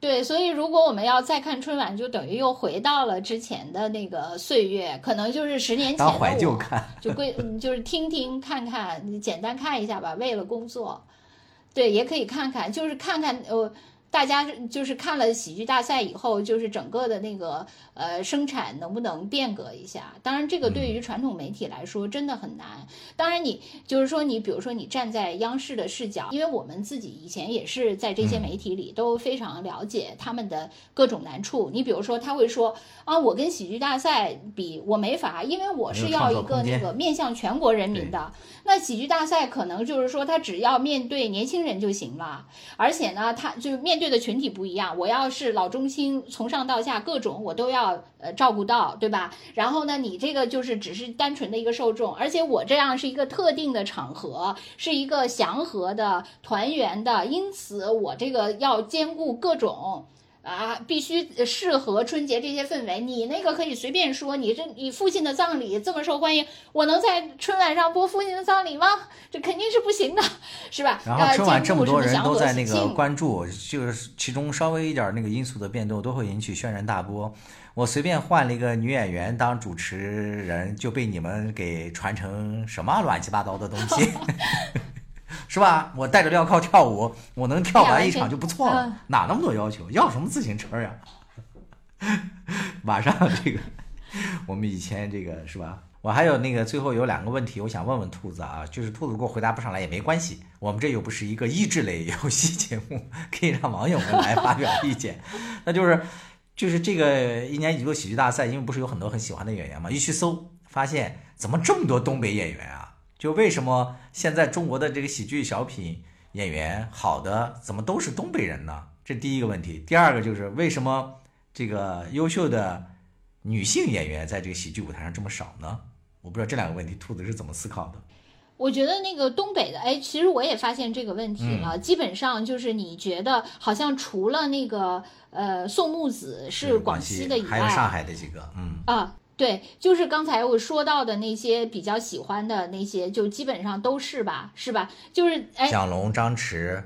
对，所以如果我们要再看春晚，就等于又回到了之前的那个岁月，可能就是十年前当怀旧，看，就归嗯就是听听看看，你简单看一下吧。为了工作，对，也可以看看，就是看看呃，大家就是看了喜剧大赛以后，就是整个的那个呃生产能不能变革一下？当然，这个对于传统媒体来说真的很难。当然，你就是说你比如说你站在央视的视角，因为我们自己以前也是在这些媒体里都非常了解他们的各种难处。你比如说他会说啊，我跟喜剧大赛比，我没法，因为我是要一个那个面向全国人民的。那喜剧大赛可能就是说，他只要面对年轻人就行了，而且呢，他就面对的群体不一样。我要是老中青，从上到下各种我都要呃照顾到，对吧？然后呢，你这个就是只是单纯的一个受众，而且我这样是一个特定的场合，是一个祥和的、团圆的，因此我这个要兼顾各种。啊，必须适合春节这些氛围。你那个可以随便说，你这你父亲的葬礼这么受欢迎，我能在春晚上播父亲的葬礼吗？这肯定是不行的，是吧？然后 春晚这么多人都在那个关注，就是其中稍微一点那个因素的变动都会引起轩然大波。我随便换了一个女演员当主持人，就被你们给传成什么乱七八糟的东西，是吧？我戴着镣铐跳舞，我能跳完一场就不错了，嗯哪那么多要求？要什么自行车呀？马上这个，我们以前这个是吧？我还有那个最后有两个问题，我想问问兔子啊，就是兔子给我回答不上来也没关系，我们这又不是一个益智类游戏节目，可以让网友们来发表意见。那就是就是这个一年一度喜剧大赛，因为不是有很多很喜欢的演员嘛，一去搜发现怎么这么多东北演员啊？就为什么现在中国的这个喜剧小品演员好的怎么都是东北人呢？这第一个问题。第二个就是为什么这个优秀的女性演员在这个喜剧舞台上这么少呢？我不知道这两个问题兔子是怎么思考的。我觉得那个东北的，哎，其实我也发现这个问题了。嗯基本上就是你觉得好像除了那个呃宋木子是广西的以外，还有上海的几个，嗯，啊，对，就是刚才我说到的那些比较喜欢的那些，就基本上都是吧，是吧？就是哎，蒋龙、张弛、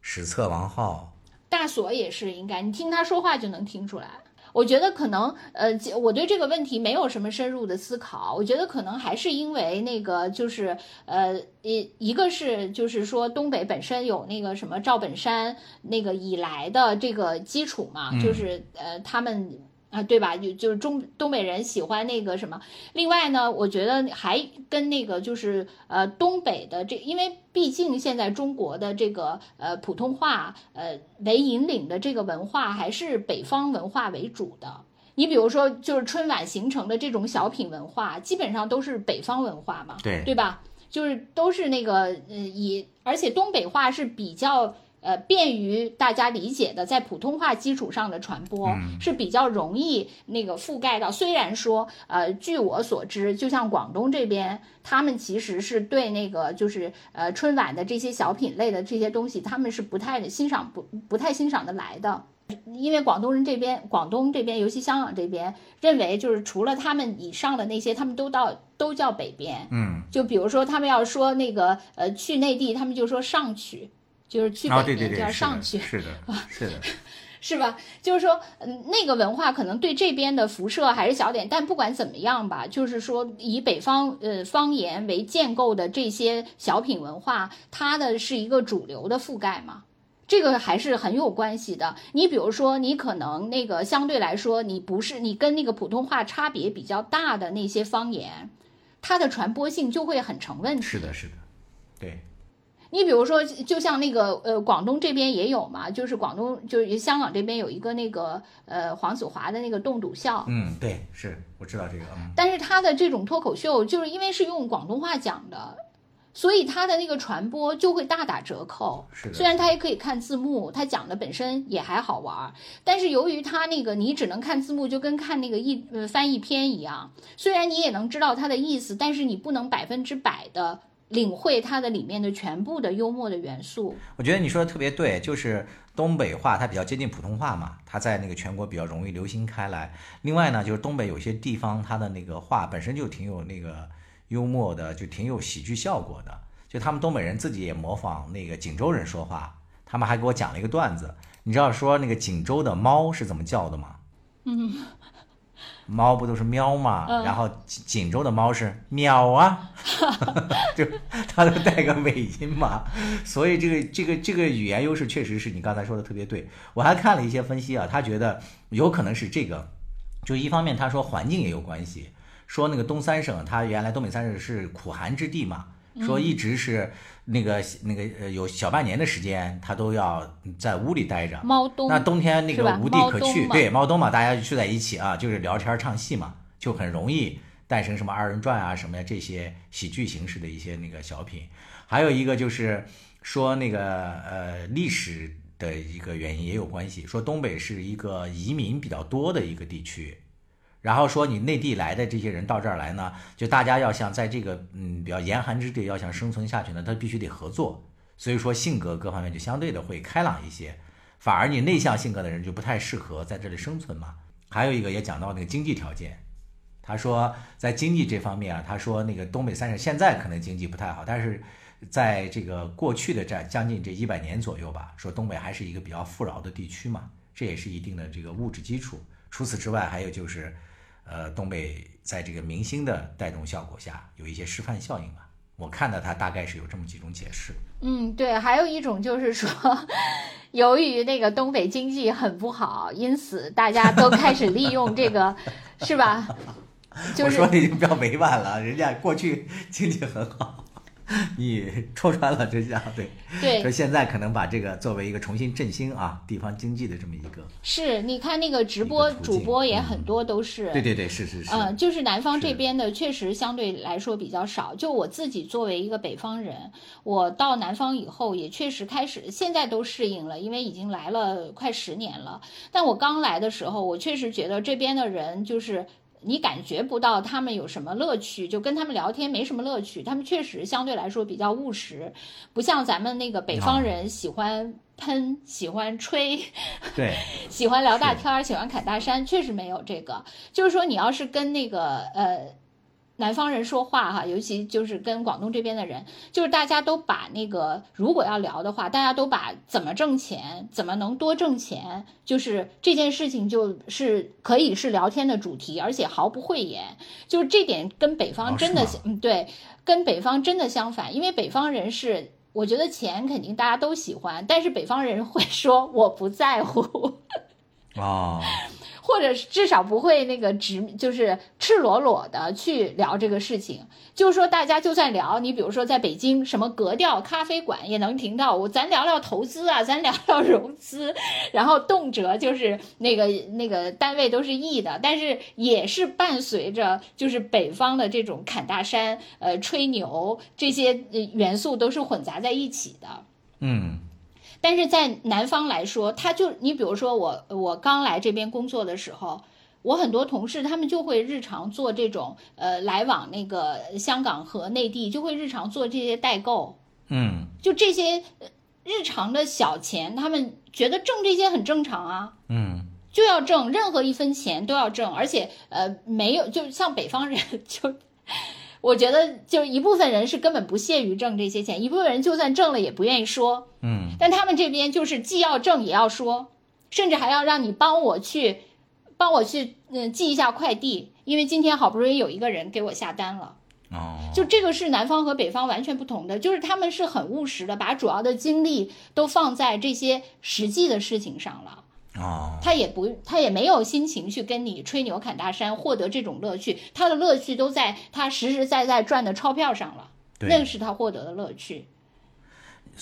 史策、王浩，大锁也是应该，你听他说话就能听出来。我觉得可能，呃，我对这个问题没有什么深入的思考。我觉得可能还是因为那个，就是，呃，一一个是就是说东北本身有那个什么赵本山那个以来的这个基础嘛，就是呃他们。啊，对吧？就就是中东北人喜欢那个什么。另外呢，我觉得还跟那个就是呃东北的这，因为毕竟现在中国的这个呃普通话呃为引领的这个文化还是北方文化为主的。你比如说，就是春晚形成的这种小品文化，基本上都是北方文化嘛，对对吧？就是都是那个呃以，而且东北话是比较。呃，便于大家理解的，在普通话基础上的传播是比较容易那个覆盖到。虽然说，呃，据我所知，就像广东这边，他们其实是对那个就是呃春晚的这些小品类的这些东西，他们是不太欣赏不不太欣赏的来的，因为广东人这边，广东这边，尤其香港这边，认为就是除了他们以上的那些，他们都到都叫北边。嗯，就比如说他们要说那个呃去内地，他们就说上去。就是去北边这上去，是的，是的，是吧？就是说，嗯，那个文化可能对这边的辐射还是小点，但不管怎么样吧，就是说，以北方呃方言为建构的这些小品文化，它的是一个主流的覆盖嘛，这个还是很有关系的。你比如说，你可能那个相对来说，你不是你跟那个普通话差别比较大的那些方言，它的传播性就会很成问题。是的，是的，对。你比如说，就像那个呃，广东这边也有嘛，就是广东就是香港这边有一个那个呃黄子华的那个栋笃笑，嗯，对，是我知道这个，嗯，但是他的这种脱口秀就是因为是用广东话讲的，所以他的那个传播就会大打折扣。是的，虽然他也可以看字幕，他讲的本身也还好玩，但是由于他那个你只能看字幕，就跟看那个译呃翻译片一样，虽然你也能知道他的意思，但是你不能百分之百的。领会它的里面的全部的幽默的元素，我觉得你说的特别对，就是东北话它比较接近普通话嘛，它在那个全国比较容易流行开来。另外呢，就是东北有些地方它的那个话本身就挺有那个幽默的，就挺有喜剧效果的。就他们东北人自己也模仿那个锦州人说话，他们还给我讲了一个段子，你知道说那个锦州的猫是怎么叫的吗？嗯。猫不都是喵嘛？然后锦州的猫是喵啊，就它都带个尾音嘛，所以这个这个这个语言优势确实是你刚才说的特别对。我还看了一些分析啊，他觉得有可能是这个，就一方面他说环境也有关系，说那个东三省，它原来东北三省是苦寒之地嘛。说一直是那个那个呃有小半年的时间，他都要在屋里待着。猫冬那冬天那个无地可去，对猫冬嘛，大家聚在一起啊，就是聊天唱戏嘛，就很容易诞生什么二人转啊什么呀这些喜剧形式的一些那个小品。还有一个就是说那个呃历史的一个原因也有关系，说东北是一个移民比较多的一个地区。然后说你内地来的这些人到这儿来呢，就大家要想在这个嗯比较严寒之地要想生存下去呢，他必须得合作，所以说性格各方面就相对的会开朗一些，反而你内向性格的人就不太适合在这里生存嘛。还有一个也讲到那个经济条件，他说在经济这方面啊，他说那个东北三省现在可能经济不太好，但是在这个过去的这将近这一百年左右吧，说东北还是一个比较富饶的地区嘛，这也是一定的这个物质基础。除此之外，还有就是。呃，东北在这个明星的带动效果下，有一些示范效应吧。我看到它大概是有这么几种解释。嗯，对，还有一种就是说，由于那个东北经济很不好，因此大家都开始利用这个，是吧？我说的已经比较委婉了，人家过去经济很好。你戳穿了真相，对对，说现在可能把这个作为一个重新振兴啊地方经济的这么一个，是你看那个直播主播也很多都是，对对对，是是是，嗯，就是南方这边的确实相对来说比较少。就我自己作为一个北方人，我到南方以后也确实开始，现在都适应了，因为已经来了快十年了。但我刚来的时候，我确实觉得这边的人就是。你感觉不到他们有什么乐趣，就跟他们聊天没什么乐趣。他们确实相对来说比较务实，不像咱们那个北方人喜欢喷、喜欢吹，对，喜欢聊大天儿、喜欢侃大山，确实没有这个。就是说，你要是跟那个呃南方人说话哈，尤其就是跟广东这边的人，就是大家都把那个如果要聊的话，大家都把怎么挣钱，怎么能多挣钱，就是这件事情就是可以是聊天的主题，而且毫不讳言。就是这点跟北方真的哦嗯对，跟北方真的相反，因为北方人是。我觉得钱肯定大家都喜欢，但是北方人会说我不在乎，哦，或者至少不会那个直，就是赤裸裸的去聊这个事情。就是说，大家就算聊，你比如说在北京什么格调咖啡馆也能听到我，咱聊聊投资啊，咱聊聊融资，然后动辄就是那个那个单位都是亿的，但是也是伴随着就是北方的这种侃大山、呃吹牛这些元素都是混杂在一起的。嗯但是在南方来说，他就你比如说我我刚来这边工作的时候，我很多同事他们就会日常做这种呃来往那个香港和内地，就会日常做这些代购，嗯就这些呃日常的小钱，他们觉得挣这些很正常啊。嗯就要挣，任何一分钱都要挣，而且呃没有，就像北方人就。我觉得，就一部分人是根本不屑于挣这些钱，一部分人就算挣了也不愿意说。嗯但他们这边就是既要挣也要说，甚至还要让你帮我去，帮我去嗯寄一下快递，因为今天好不容易有一个人给我下单了。哦，就这个是南方和北方完全不同的，就是他们是很务实的，把主要的精力都放在这些实际的事情上了。哦，他也不，他也没有心情去跟你吹牛侃大山，获得这种乐趣。他的乐趣都在他实实在在赚的钞票上了，那个是他获得的乐趣。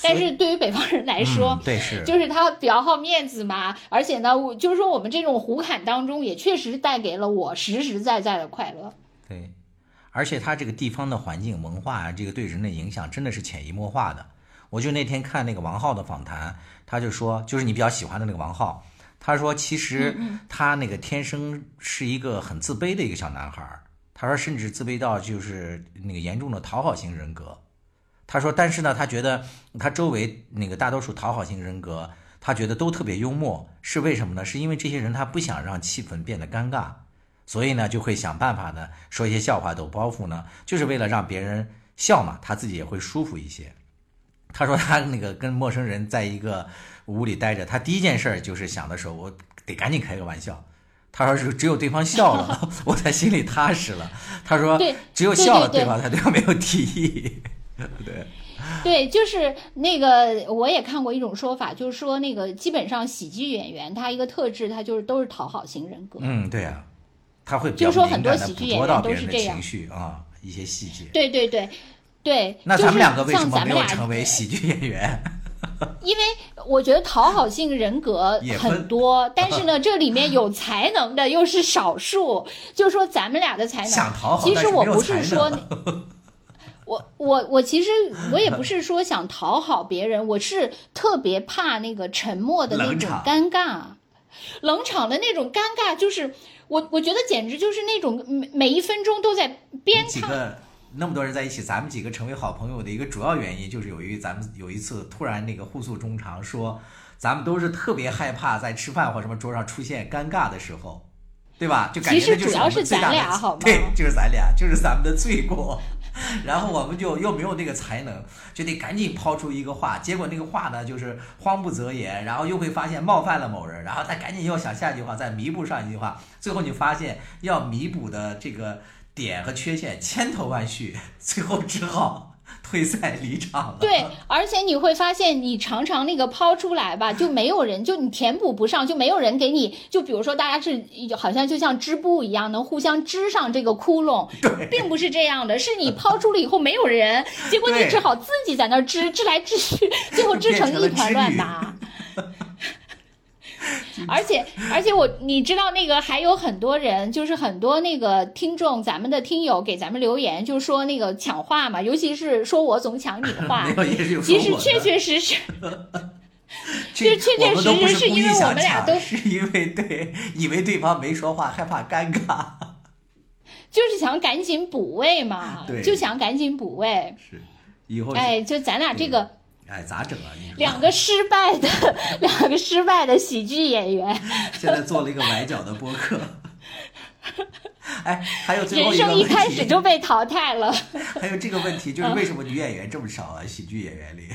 但是对于北方人来说，嗯 对是，就是他比较好面子嘛，而且呢，我就是说我们这种胡侃当中，也确实带给了我实实在在的快乐。对，而且他这个地方的环境文化啊，这个对人的影响真的是潜移默化的。我就那天看那个王浩的访谈，他就说，就是你比较喜欢的那个王浩，他说其实他那个天生是一个很自卑的一个小男孩儿，他说甚至自卑到就是那个严重的讨好型人格。他说，但是呢，他觉得他周围那个大多数讨好型人格，他觉得都特别幽默，是为什么呢？是因为这些人他不想让气氛变得尴尬，所以呢就会想办法呢说一些笑话抖包袱呢，就是为了让别人笑嘛，他自己也会舒服一些。他说他那个跟陌生人在一个屋里待着，他第一件事儿就是想的时候，我得赶紧开个玩笑。他说是只有对方笑了，我才心里踏实了。他说对只有笑了，对方才对方没有提议。对，对，就是那个，我也看过一种说法，就是说那个基本上喜剧演员他一个特质，他就是都是讨好型人格。嗯，对啊，他会比较就是说很多喜剧演员都是这样情绪啊，一些细节。对对对对，那咱们两个为什么没有成为喜剧演员？因为我觉得讨好性人格很多，但是呢，这里面有才能的又是少数。就是说咱们俩的才能，想讨好，其实我不是说能 我我我其实我也不是说想讨好别人，我是特别怕那个沉默的那种尴尬，冷场的那种尴尬，就是我我觉得简直就是那种每每一分钟都在鞭挞。那么多人在一起，咱们几个成为好朋友的一个主要原因，就是由于咱们有一次突然那个互诉衷肠，说咱们都是特别害怕在吃饭或什么桌上出现尴尬的时候，对吧？就感觉就是我们最大的对，就是咱俩，就是咱们的罪过。然后我们就又没有那个才能，就得赶紧抛出一个话，结果那个话呢就是慌不择言，然后又会发现冒犯了某人，然后再赶紧又想下一句话，再弥补上一句话，最后你发现要弥补的这个点和缺陷千头万绪，最后只好 退赛离场了。对，而且你会发现，你常常那个抛出来吧，就没有人，就你填补不上，就没有人给你。就比如说，大家是好像就像织布一样，能互相织上这个窟窿，并不是这样的，是你抛出了以后没有人，结果你只好自己在那儿织，织来织去，最后织成一团乱麻。而且而且我你知道那个还有很多人，就是很多那个听众，咱们的听友给咱们留言，就说那个抢话嘛，尤其是说我总抢你话 其实确确实实，这就确确实实是因为我们俩都抢是因为对以为对方没说话，害怕尴尬。就是想赶紧补位嘛对，就想赶紧补位。是，以后哎，就咱俩这个哎咋整啊？你说两个失败的两个失败的喜剧演员，现在做了一个崴脚的播客。哎，还有最后人生一个问题，一开始就被淘汰了。还有这个问题，就是为什么女演员这么少啊？喜剧演员里，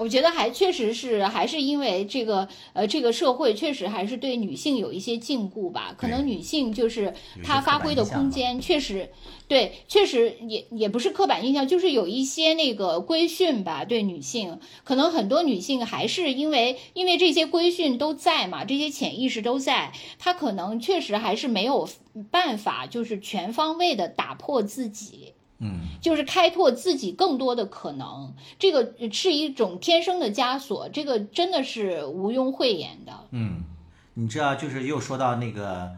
我觉得还确实是，还是因为这个呃，这个社会确实还是对女性有一些禁锢吧。可能女性就是她发挥的空间，确实对，确实也也不是刻板印象，就是有一些那个规训吧，对女性，可能很多女性还是因为因为这些规训都在嘛，这些潜意识都在，她可能确实还是没有办法，就是全方位的打破自己。嗯，就是开拓自己更多的可能，这个是一种天生的枷锁，这个真的是毋庸讳言的。嗯，你知道，就是又说到那个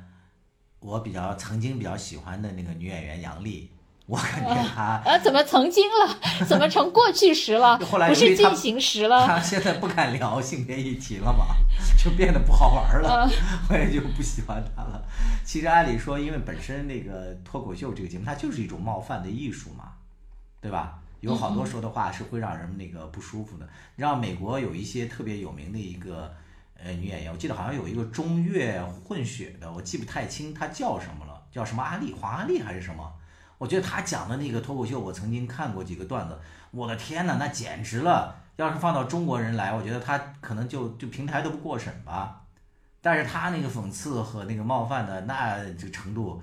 我比较曾经比较喜欢的那个女演员杨丽，我感觉他、呃，怎么曾经了？怎么成过去时了？后来不是进行时了？他现在不敢聊性别议题了嘛，就变得不好玩了，我也就不喜欢他了。其实按理说，因为本身那个脱口秀这个节目，它就是一种冒犯的艺术嘛，对吧？有好多说的话是会让人那个不舒服的。你知道美国有一些特别有名的一个呃女演员，我记得好像有一个中越混血的，我记不太清她叫什么了，叫什么阿丽，黄阿丽还是什么？我觉得他讲的那个脱口秀，我曾经看过几个段子，我的天呐，那简直了！要是放到中国人来，我觉得他可能就就平台都不过审吧。但是他那个讽刺和那个冒犯的那这程度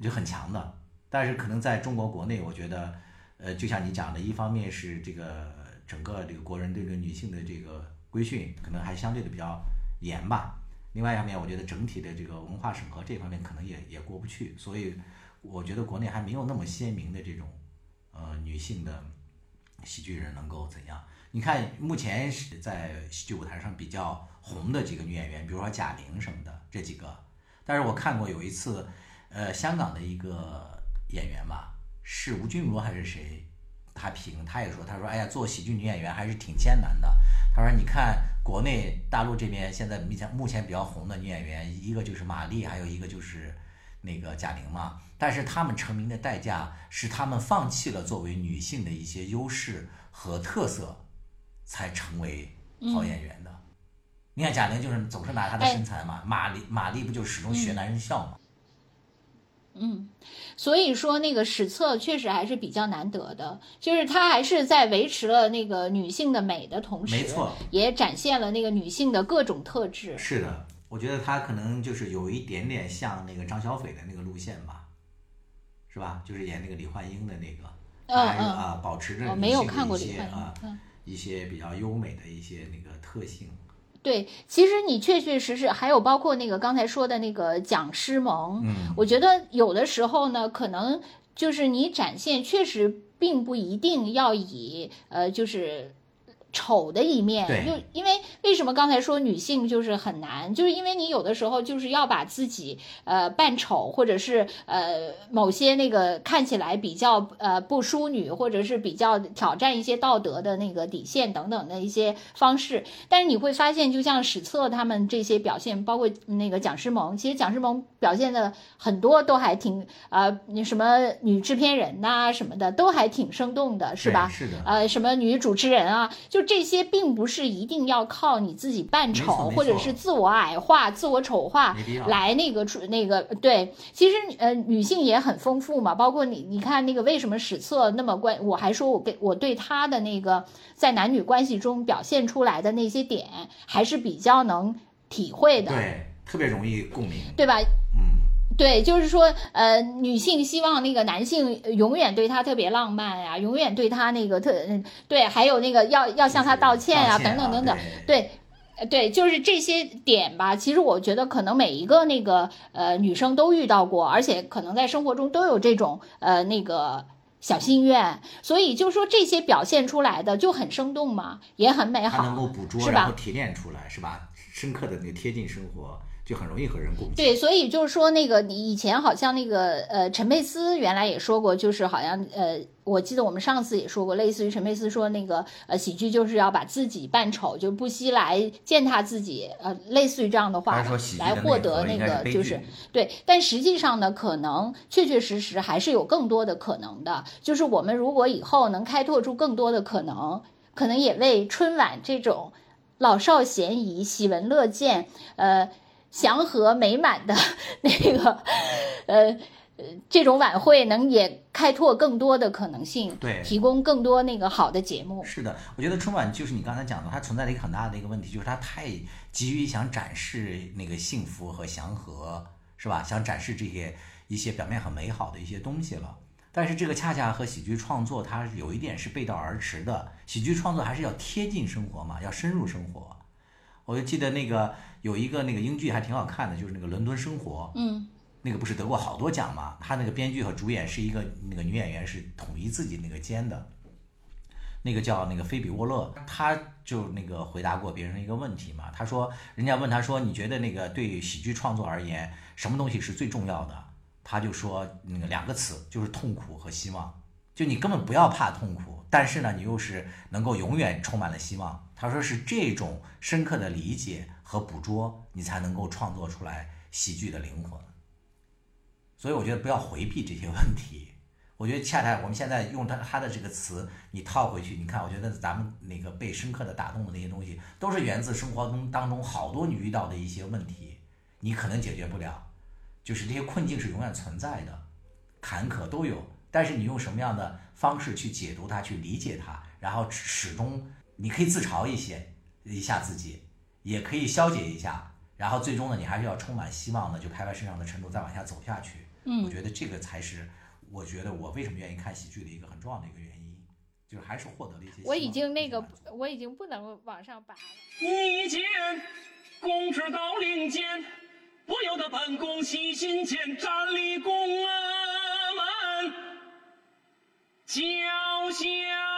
就很强的。但是可能在中国国内，我觉得，呃，就像你讲的，一方面是这个整个这个国人对这个女性的这个规训可能还相对的比较严吧。另外一方面，我觉得整体的这个文化审核这方面可能也也过不去，所以我觉得国内还没有那么鲜明的这种呃女性的喜剧人能够怎样。你看，目前是在喜剧舞台上比较红的几个女演员，比如说贾玲什么的这几个。但是我看过有一次，呃，香港的一个演员吧，是吴君如还是谁？他评，他也说，他说，哎呀，做喜剧女演员还是挺艰难的。他说，你看国内大陆这边现在目前目前比较红的女演员，一个就是马丽，还有一个就是那个贾玲嘛。但是他们成名的代价是他们放弃了作为女性的一些优势和特色，才成为好演员的。你看贾玲就是总是拿她的身材嘛，马丽马丽不就始终学男人笑嘛？嗯，所以说那个史册确实还是比较难得的，就是它还是在维持了那个女性的美的同时，没错，也展现了那个女性的各种特质。是的，我觉得她可能就是有一点点像那个张小斐的那个路线吧，是吧？就是演那个李焕英的那个，嗯还是嗯啊，保持着我没有看过李焕英些啊嗯一些比较优美的一些那个特性。对，其实你确确实实还有包括那个刚才说的那个蒋诗萌，嗯，我觉得有的时候呢，可能就是你展现确实并不一定要以呃就是。丑的一面，对就因为为什么刚才说女性就是很难，就是因为你有的时候就是要把自己呃扮丑，或者是呃某些那个看起来比较呃不淑女，或者是比较挑战一些道德的那个底线等等的一些方式。但是你会发现，就像史册他们这些表现，包括那个蒋诗萌，其实蒋诗萌表现的很多都还挺呃什么女制片人呐、什么的，都还挺生动的，是吧？对是的，呃，什么女主持人啊，就这些，并不是一定要靠你自己扮丑，或者是自我矮化、自我丑化来那个出那个对。其实呃，女性也很丰富嘛，包括你你看那个为什么史册那么关，我还说我给我对她的那个在男女关系中表现出来的那些点，还是比较能体会的，对，特别容易共鸣。对吧？嗯，对，就是说，呃，女性希望那个男性永远对她特别浪漫呀、永远对她那个特，嗯对，还有那个要要向她道歉呀、道等等等等，对对。就是这些点吧。其实我觉得，可能每一个那个呃女生都遇到过，而且可能在生活中都有这种呃那个小心愿。所以就说这些表现出来的就很生动嘛，也很美好能好。够捕捉，然后提炼出来，是吧？深刻的那个贴近生活，就很容易和人共情。对，所以就是说，那个你以前好像那个呃，陈佩斯原来也说过，就是好像呃，我记得我们上次也说过，类似于陈佩斯说那个呃，喜剧就是要把自己扮丑，就不惜来践踏自己，呃，类似于这样的话来获得那个就是对，但实际上呢，可能确确实实还是有更多的可能的。就是我们如果以后能开拓出更多的可能，可能也为春晚这种老少咸宜、喜闻乐见，呃，祥和美满的那个，呃。呃这种晚会能也开拓更多的可能性，对提供更多那个好的节目。是的，我觉得春晚就是你刚才讲的，它存在的一个很大的一个问题，就是它太急于想展示那个幸福和祥和，是吧？想展示这些一些表面很美好的一些东西了。但是这个恰恰和喜剧创作它有一点是背道而驰的，喜剧创作还是要贴近生活嘛，要深入生活。我就记得那个有一个那个英剧还挺好看的，就是那个《伦敦生活》，嗯，那个不是得过好多奖嘛？他那个编剧和主演是一个那个女演员，是统一自己那个肩的。那个叫那个菲比沃勒，他就那个回答过别人一个问题嘛，他说，人家问他说，你觉得那个对喜剧创作而言，什么东西是最重要的？他就说那个两个词，就是痛苦和希望。就你根本不要怕痛苦，但是呢，你又是能够永远充满了希望。他说是这种深刻的理解和捕捉，你才能够创作出来喜剧的灵魂。所以我觉得不要回避这些问题。我觉得恰恰我们现在用他他的这个词，你套回去，你看，我觉得咱们那个被深刻的打动的那些东西，都是源自生活中当中好多你遇到的一些问题，你可能解决不了，就是这些困境是永远存在的，坎坷都有，但是你用什么样的方式去解读它，去理解它，然后始终你可以自嘲一些一下自己，也可以消解一下，然后最终呢，你还是要充满希望的，就拍拍身上的尘土，再往下走下去。嗯我觉得这个才是我觉得我为什么愿意看喜剧的一个很重要的一个原因，就是还是获得了一些。我已经那个，我已经不能往上拔了。你见公之到领间，不由得本宫喜心间，站立宫门，叫嚣。